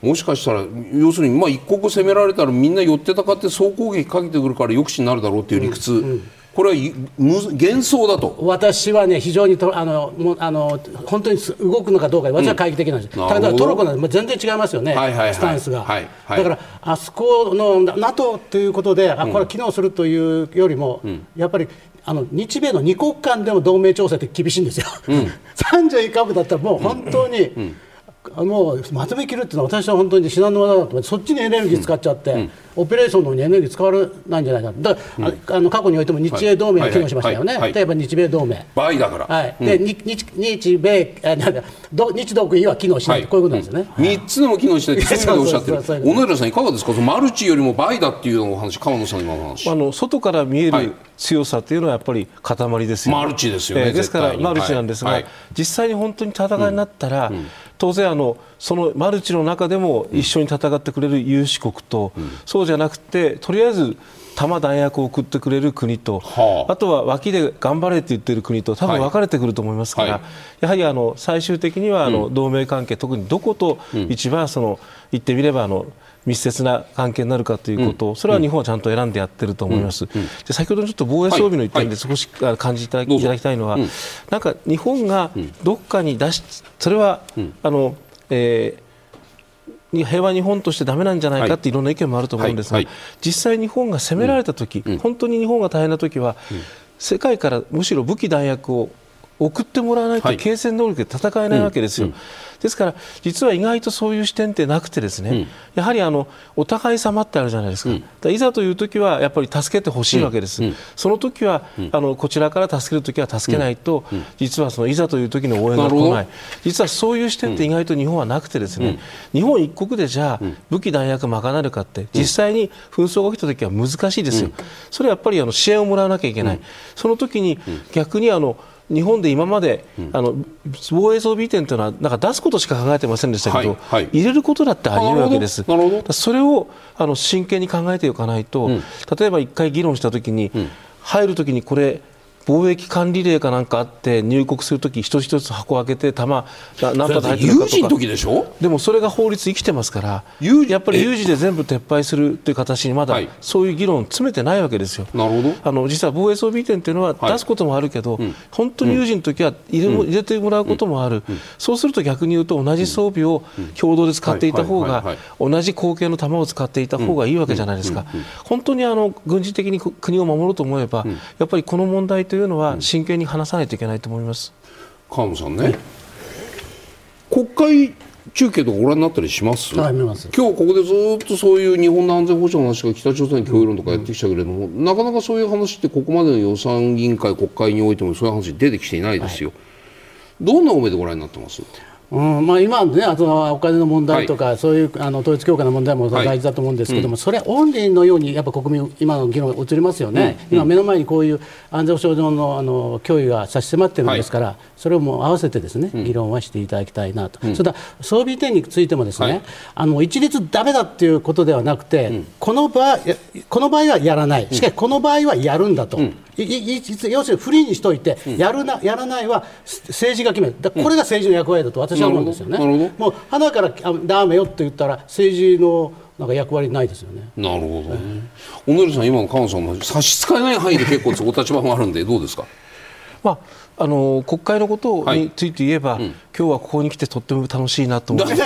もしかしたら要するにまあ一国攻められたらみんな寄ってたかって総攻撃かけてくるから抑止になるだろうっていう理屈、うん。うんこれは幻想だと。私はね、非常にとあのもあの本当に動くのかどうか、私は懐疑的なんです、うん、ただトルコなんて全然違いますよね、はいはいはい、スタンスが、はいはい、だからあそこの NATO ということで、あこれ、機能するというよりも、うん、やっぱりあの日米の二国間でも同盟調整って厳しいんですよ、うん、*laughs* 31株だったらもう本当に、もうまとめきるっていうのは私は本当に至難の技だと思ってそっちにエネルギー使っちゃって、うん、オペレーションのにエネルギー使わないんじゃないかだから、うん、あの過去においても日英同盟が機能しましたよね、例えば日米同盟。場合だから、はい。で日日米あなんか日独伊は機能しない、こういうことなんですよね、うん、3つでも機能しない。ってそういうおっしゃってる小野寺さんいかがですか？マルチよりも倍だっていうお話川野さんの今の話。あの外から見える強さっていうのはやっぱり塊ですよ、マルチですよね、えー、ですからマルチなんですが、はい、実際に本当に戦いになったら、当然あのそのマルチの中でも一緒に戦ってくれる有志国と、そうじゃなくてとりあえず弾弾薬を送ってくれる国と、はあ、あとは脇で頑張れって言ってる国と多分分かれてくると思いますから、はい、やはりあの最終的にはあの同盟関係、特にどこと一番その言ってみればあの密接な関係になるかということを、それは日本はちゃんと選んでやってると思います。で先ほどちょっと防衛装備の一点で少し感じていただきたいのは、なんか日本がどっかに出し、それは、あの、えー平和日本としてだめなんじゃないかっていろんな意見もあると思うんですが、実際、日本が攻められたとき、本当に日本が大変なときは、世界からむしろ武器弾薬を送ってもらわないと継戦能力で戦えないわけですよ。ですから実は意外とそういう視点ってなくてですね、うん、やはりあのお互い様ってあるじゃないですか。うん、いざという時はやっぱり助けてほしいわけです、うん、その時は、あのこちらから助ける時は助けないと、実はそのいざという時の応援が来ない。実はそういう視点って意外と日本はなくてですね、日本一国でじゃあ武器弾薬賄えるかって実際に紛争が起きた時は難しいですよ、それはやっぱりあの支援をもらわなきゃいけない、その時に逆にあの日本で今まで、うん、あの防衛装備移転というのはなんか出すことしか考えてませんでしたけど、はいはい、入れることだってあり得るわけです。それをあの真剣に考えておかないと、うん、例えば1回議論したときに、うん、入るときにこれ貿易管理令かなんかあって入国するとき一つ一つ箱開けて弾何発入ってるかとか。でしょ？でもそれが法律生きてますからやっぱり有事で全部撤廃するという形にまだそういう議論詰めてないわけですよ。なるほど。あの実は防衛装備移転というのは出すこともあるけど、はい、本当に有事の時は入れ,、入れてもらうこともある、そうすると逆に言うと同じ装備を共同で使っていた方が同じ口径の弾を使っていた方がいいわけじゃないですか。本当にあの軍事的に国を守ろうと思えば、やっぱりこの問題というのは真剣に話さないといけないと思います。川野さんね、国会中継とかご覧になったりします？はい、見ます。今日ここでずっとそういう日本の安全保障の話が北朝鮮共有論とかやってきたけれども、うん、なかなかそういう話ってここまでの予算委員会国会においてもそういう話出てきていないですよ、はい、どんなお目でご覧になってます？うんまあ、今ね、あとはお金の問題とか、はい、そういうあの統一教会の問題も大事だと思うんですけども、はいうん、それオンリーのようにやっぱ国民、今の議論、移りますよね、うん、今、目の前にこういう安全保障上のあの脅威が差し迫っているんですから、はい、それをもう合わせてですね、議論はしていただきたいなと、うん、それから装備移転についてもですね、あの一律だめだっていうことではなくて、この場この場合はやらない、しかしこの場合はやるんだと。要するにフリーにしといて、やるなやらないは政治が決める、これが政治の役割だと私は思うんですよね。もう花からだめよって言ったら政治のなんか役割ないですよね。なるほど、ね。小野さん今の菅さんの差し支えない範囲で結構お立場もあるんでどうですか？まああの国会のことについて言えば、はいうん、今日はここに来てとっても楽しいなと思って、*laughs*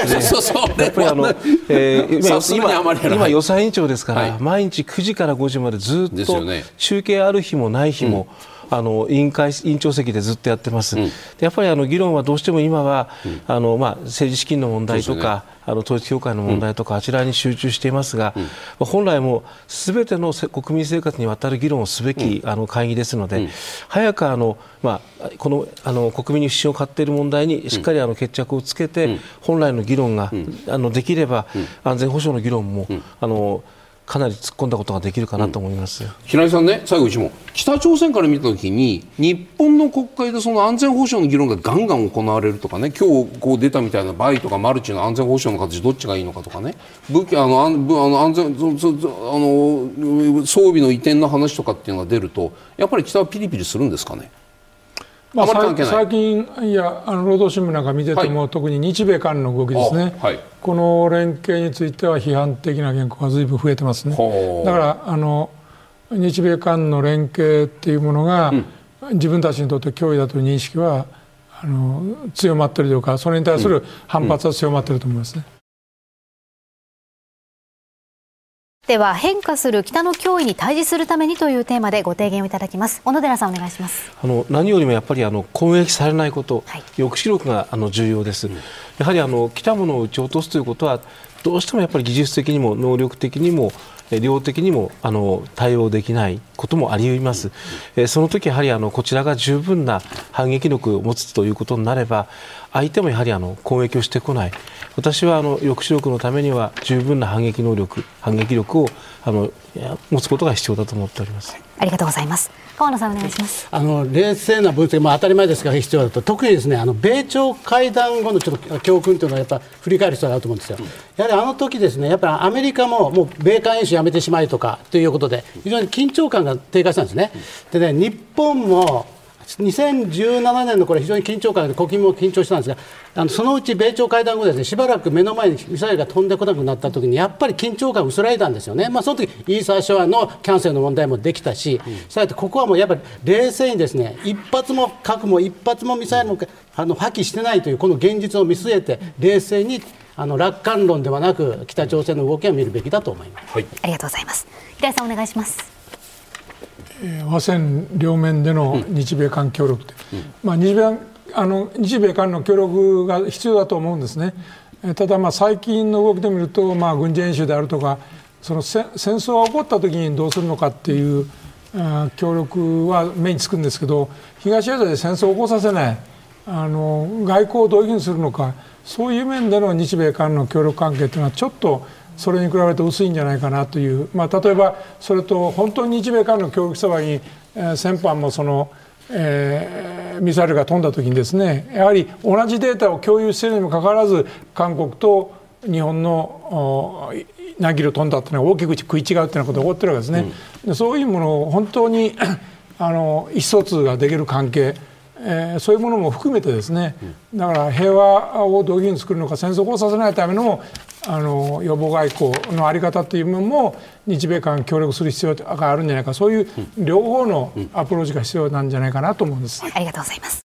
ね、やっぱりあの、*laughs* えー、今今予算委員長ですから、はい、毎日9時から5時までずっと集計ある日もない日も、うんあの委員会委員長席でずっとやってます、うん、やっぱりあの議論はどうしても今は、うん、あのまあ、政治資金の問題とか、ね、あの統一教会の問題とか、あちらに集中していますが、うん、本来もすべての国民生活にわたる議論をすべき、あの会議ですので、早くあの、まあ、このあの国民に不信を買っている問題にしっかりあの決着をつけて、本来の議論が、あのできれば、安全保障の議論も、あのかなり突っ込んだことができるかなと思います、うん、平井さんね、最後一問、北朝鮮から見たときに、日本の国会でその安全保障の議論がガンガン行われるとかね、今日こう出たみたいなバイとかマルチの安全保障の形、どっちがいいのかとかね、武器あのあの安全あの装備の移転の話とかっていうのが出ると、やっぱり北はピリピリするんですかね？まあ、最近いやあの労働新聞なんか見てても、はい、特に日米韓の動きですね、はい、この連携については批判的な原稿がずいぶん増えてますね。だからあの日米韓の連携っていうものが、うん、自分たちにとって脅威だという認識はあの強まっているというかそれに対する反発は強まっていると思いますね。ては変化する北の脅威に対峙するためにというテーマでご提言をいただきます。小野寺さんお願いします。あの何よりもやっぱりあの攻撃されないこと、はい、抑止力があの重要です、うん、やはりあの来たものを撃ち落とすということはどうしてもやっぱり技術的にも能力的にも量的にもあの対応できないこともあり得ます、えその時やはりあのこちらが十分な反撃力を持つということになれば相手もやはりあの攻撃をしてこない。私はあの抑止力のためには十分な反撃能力反撃力をあの持つことが必要だと思っております。ありがとうございます。河野さんお願いします。あの冷静な分析も当たり前ですが必要だと特にですねあの米朝会談後のちょっと教訓というのはやっぱ振り返る必要があると思うんですよ、やはりあの時ですねやっぱりアメリカももう米韓演習やめてしまいとかということで非常に緊張感が低下したんですね。でね日本も2017年のこれ非常に緊張感で国民も緊張したんですがあのそのうち米朝会談後ですねしばらく目の前にミサイルが飛んでこなくなった時にやっぱり緊張感薄らいだんですよね、まあ、その時イーサー・ショアのキャンセルの問題もできたし、したがってここはもうやっぱり冷静にですね一発も核も一発もミサイルもあの破棄してないというこの現実を見据えて冷静にあの楽観論ではなく北朝鮮の動きを見るべきだと思います、はい、ありがとうございます。平井さんお願いします和戦両面での日米韓協力うん、まあ、日米あの日米韓の協力が必要だと思うんですね。ただまあ最近の動きで見ると、まあ、軍事演習であるとかその戦争が起こった時にどうするのかっていう協力は目につくんですけど東アジアで戦争を起こさせないあの外交をどういうふうにするのかそういう面での日米韓の協力関係というのはちょっとそれに比べて薄いんじゃないかなという、まあ、例えばそれと本当に日米韓の協力した場合に、えー、先般もその、えー、ミサイルが飛んだ時にですねやはり同じデータを共有しているにもかかわらず韓国と日本のナギル飛んだというのは大きく食い違うというようなことが起こってるわけですね。うん、そういうものを本当にあの意思疎通ができる関係えー、そういうものも含めてですね。だから平和をどういうふうに作るのか戦争をさせないためのあの予防外交の在り方というのも日米間協力する必要があるんじゃないか。そういう両方のアプローチが必要なんじゃないかなと思うんです。ありがとうございます。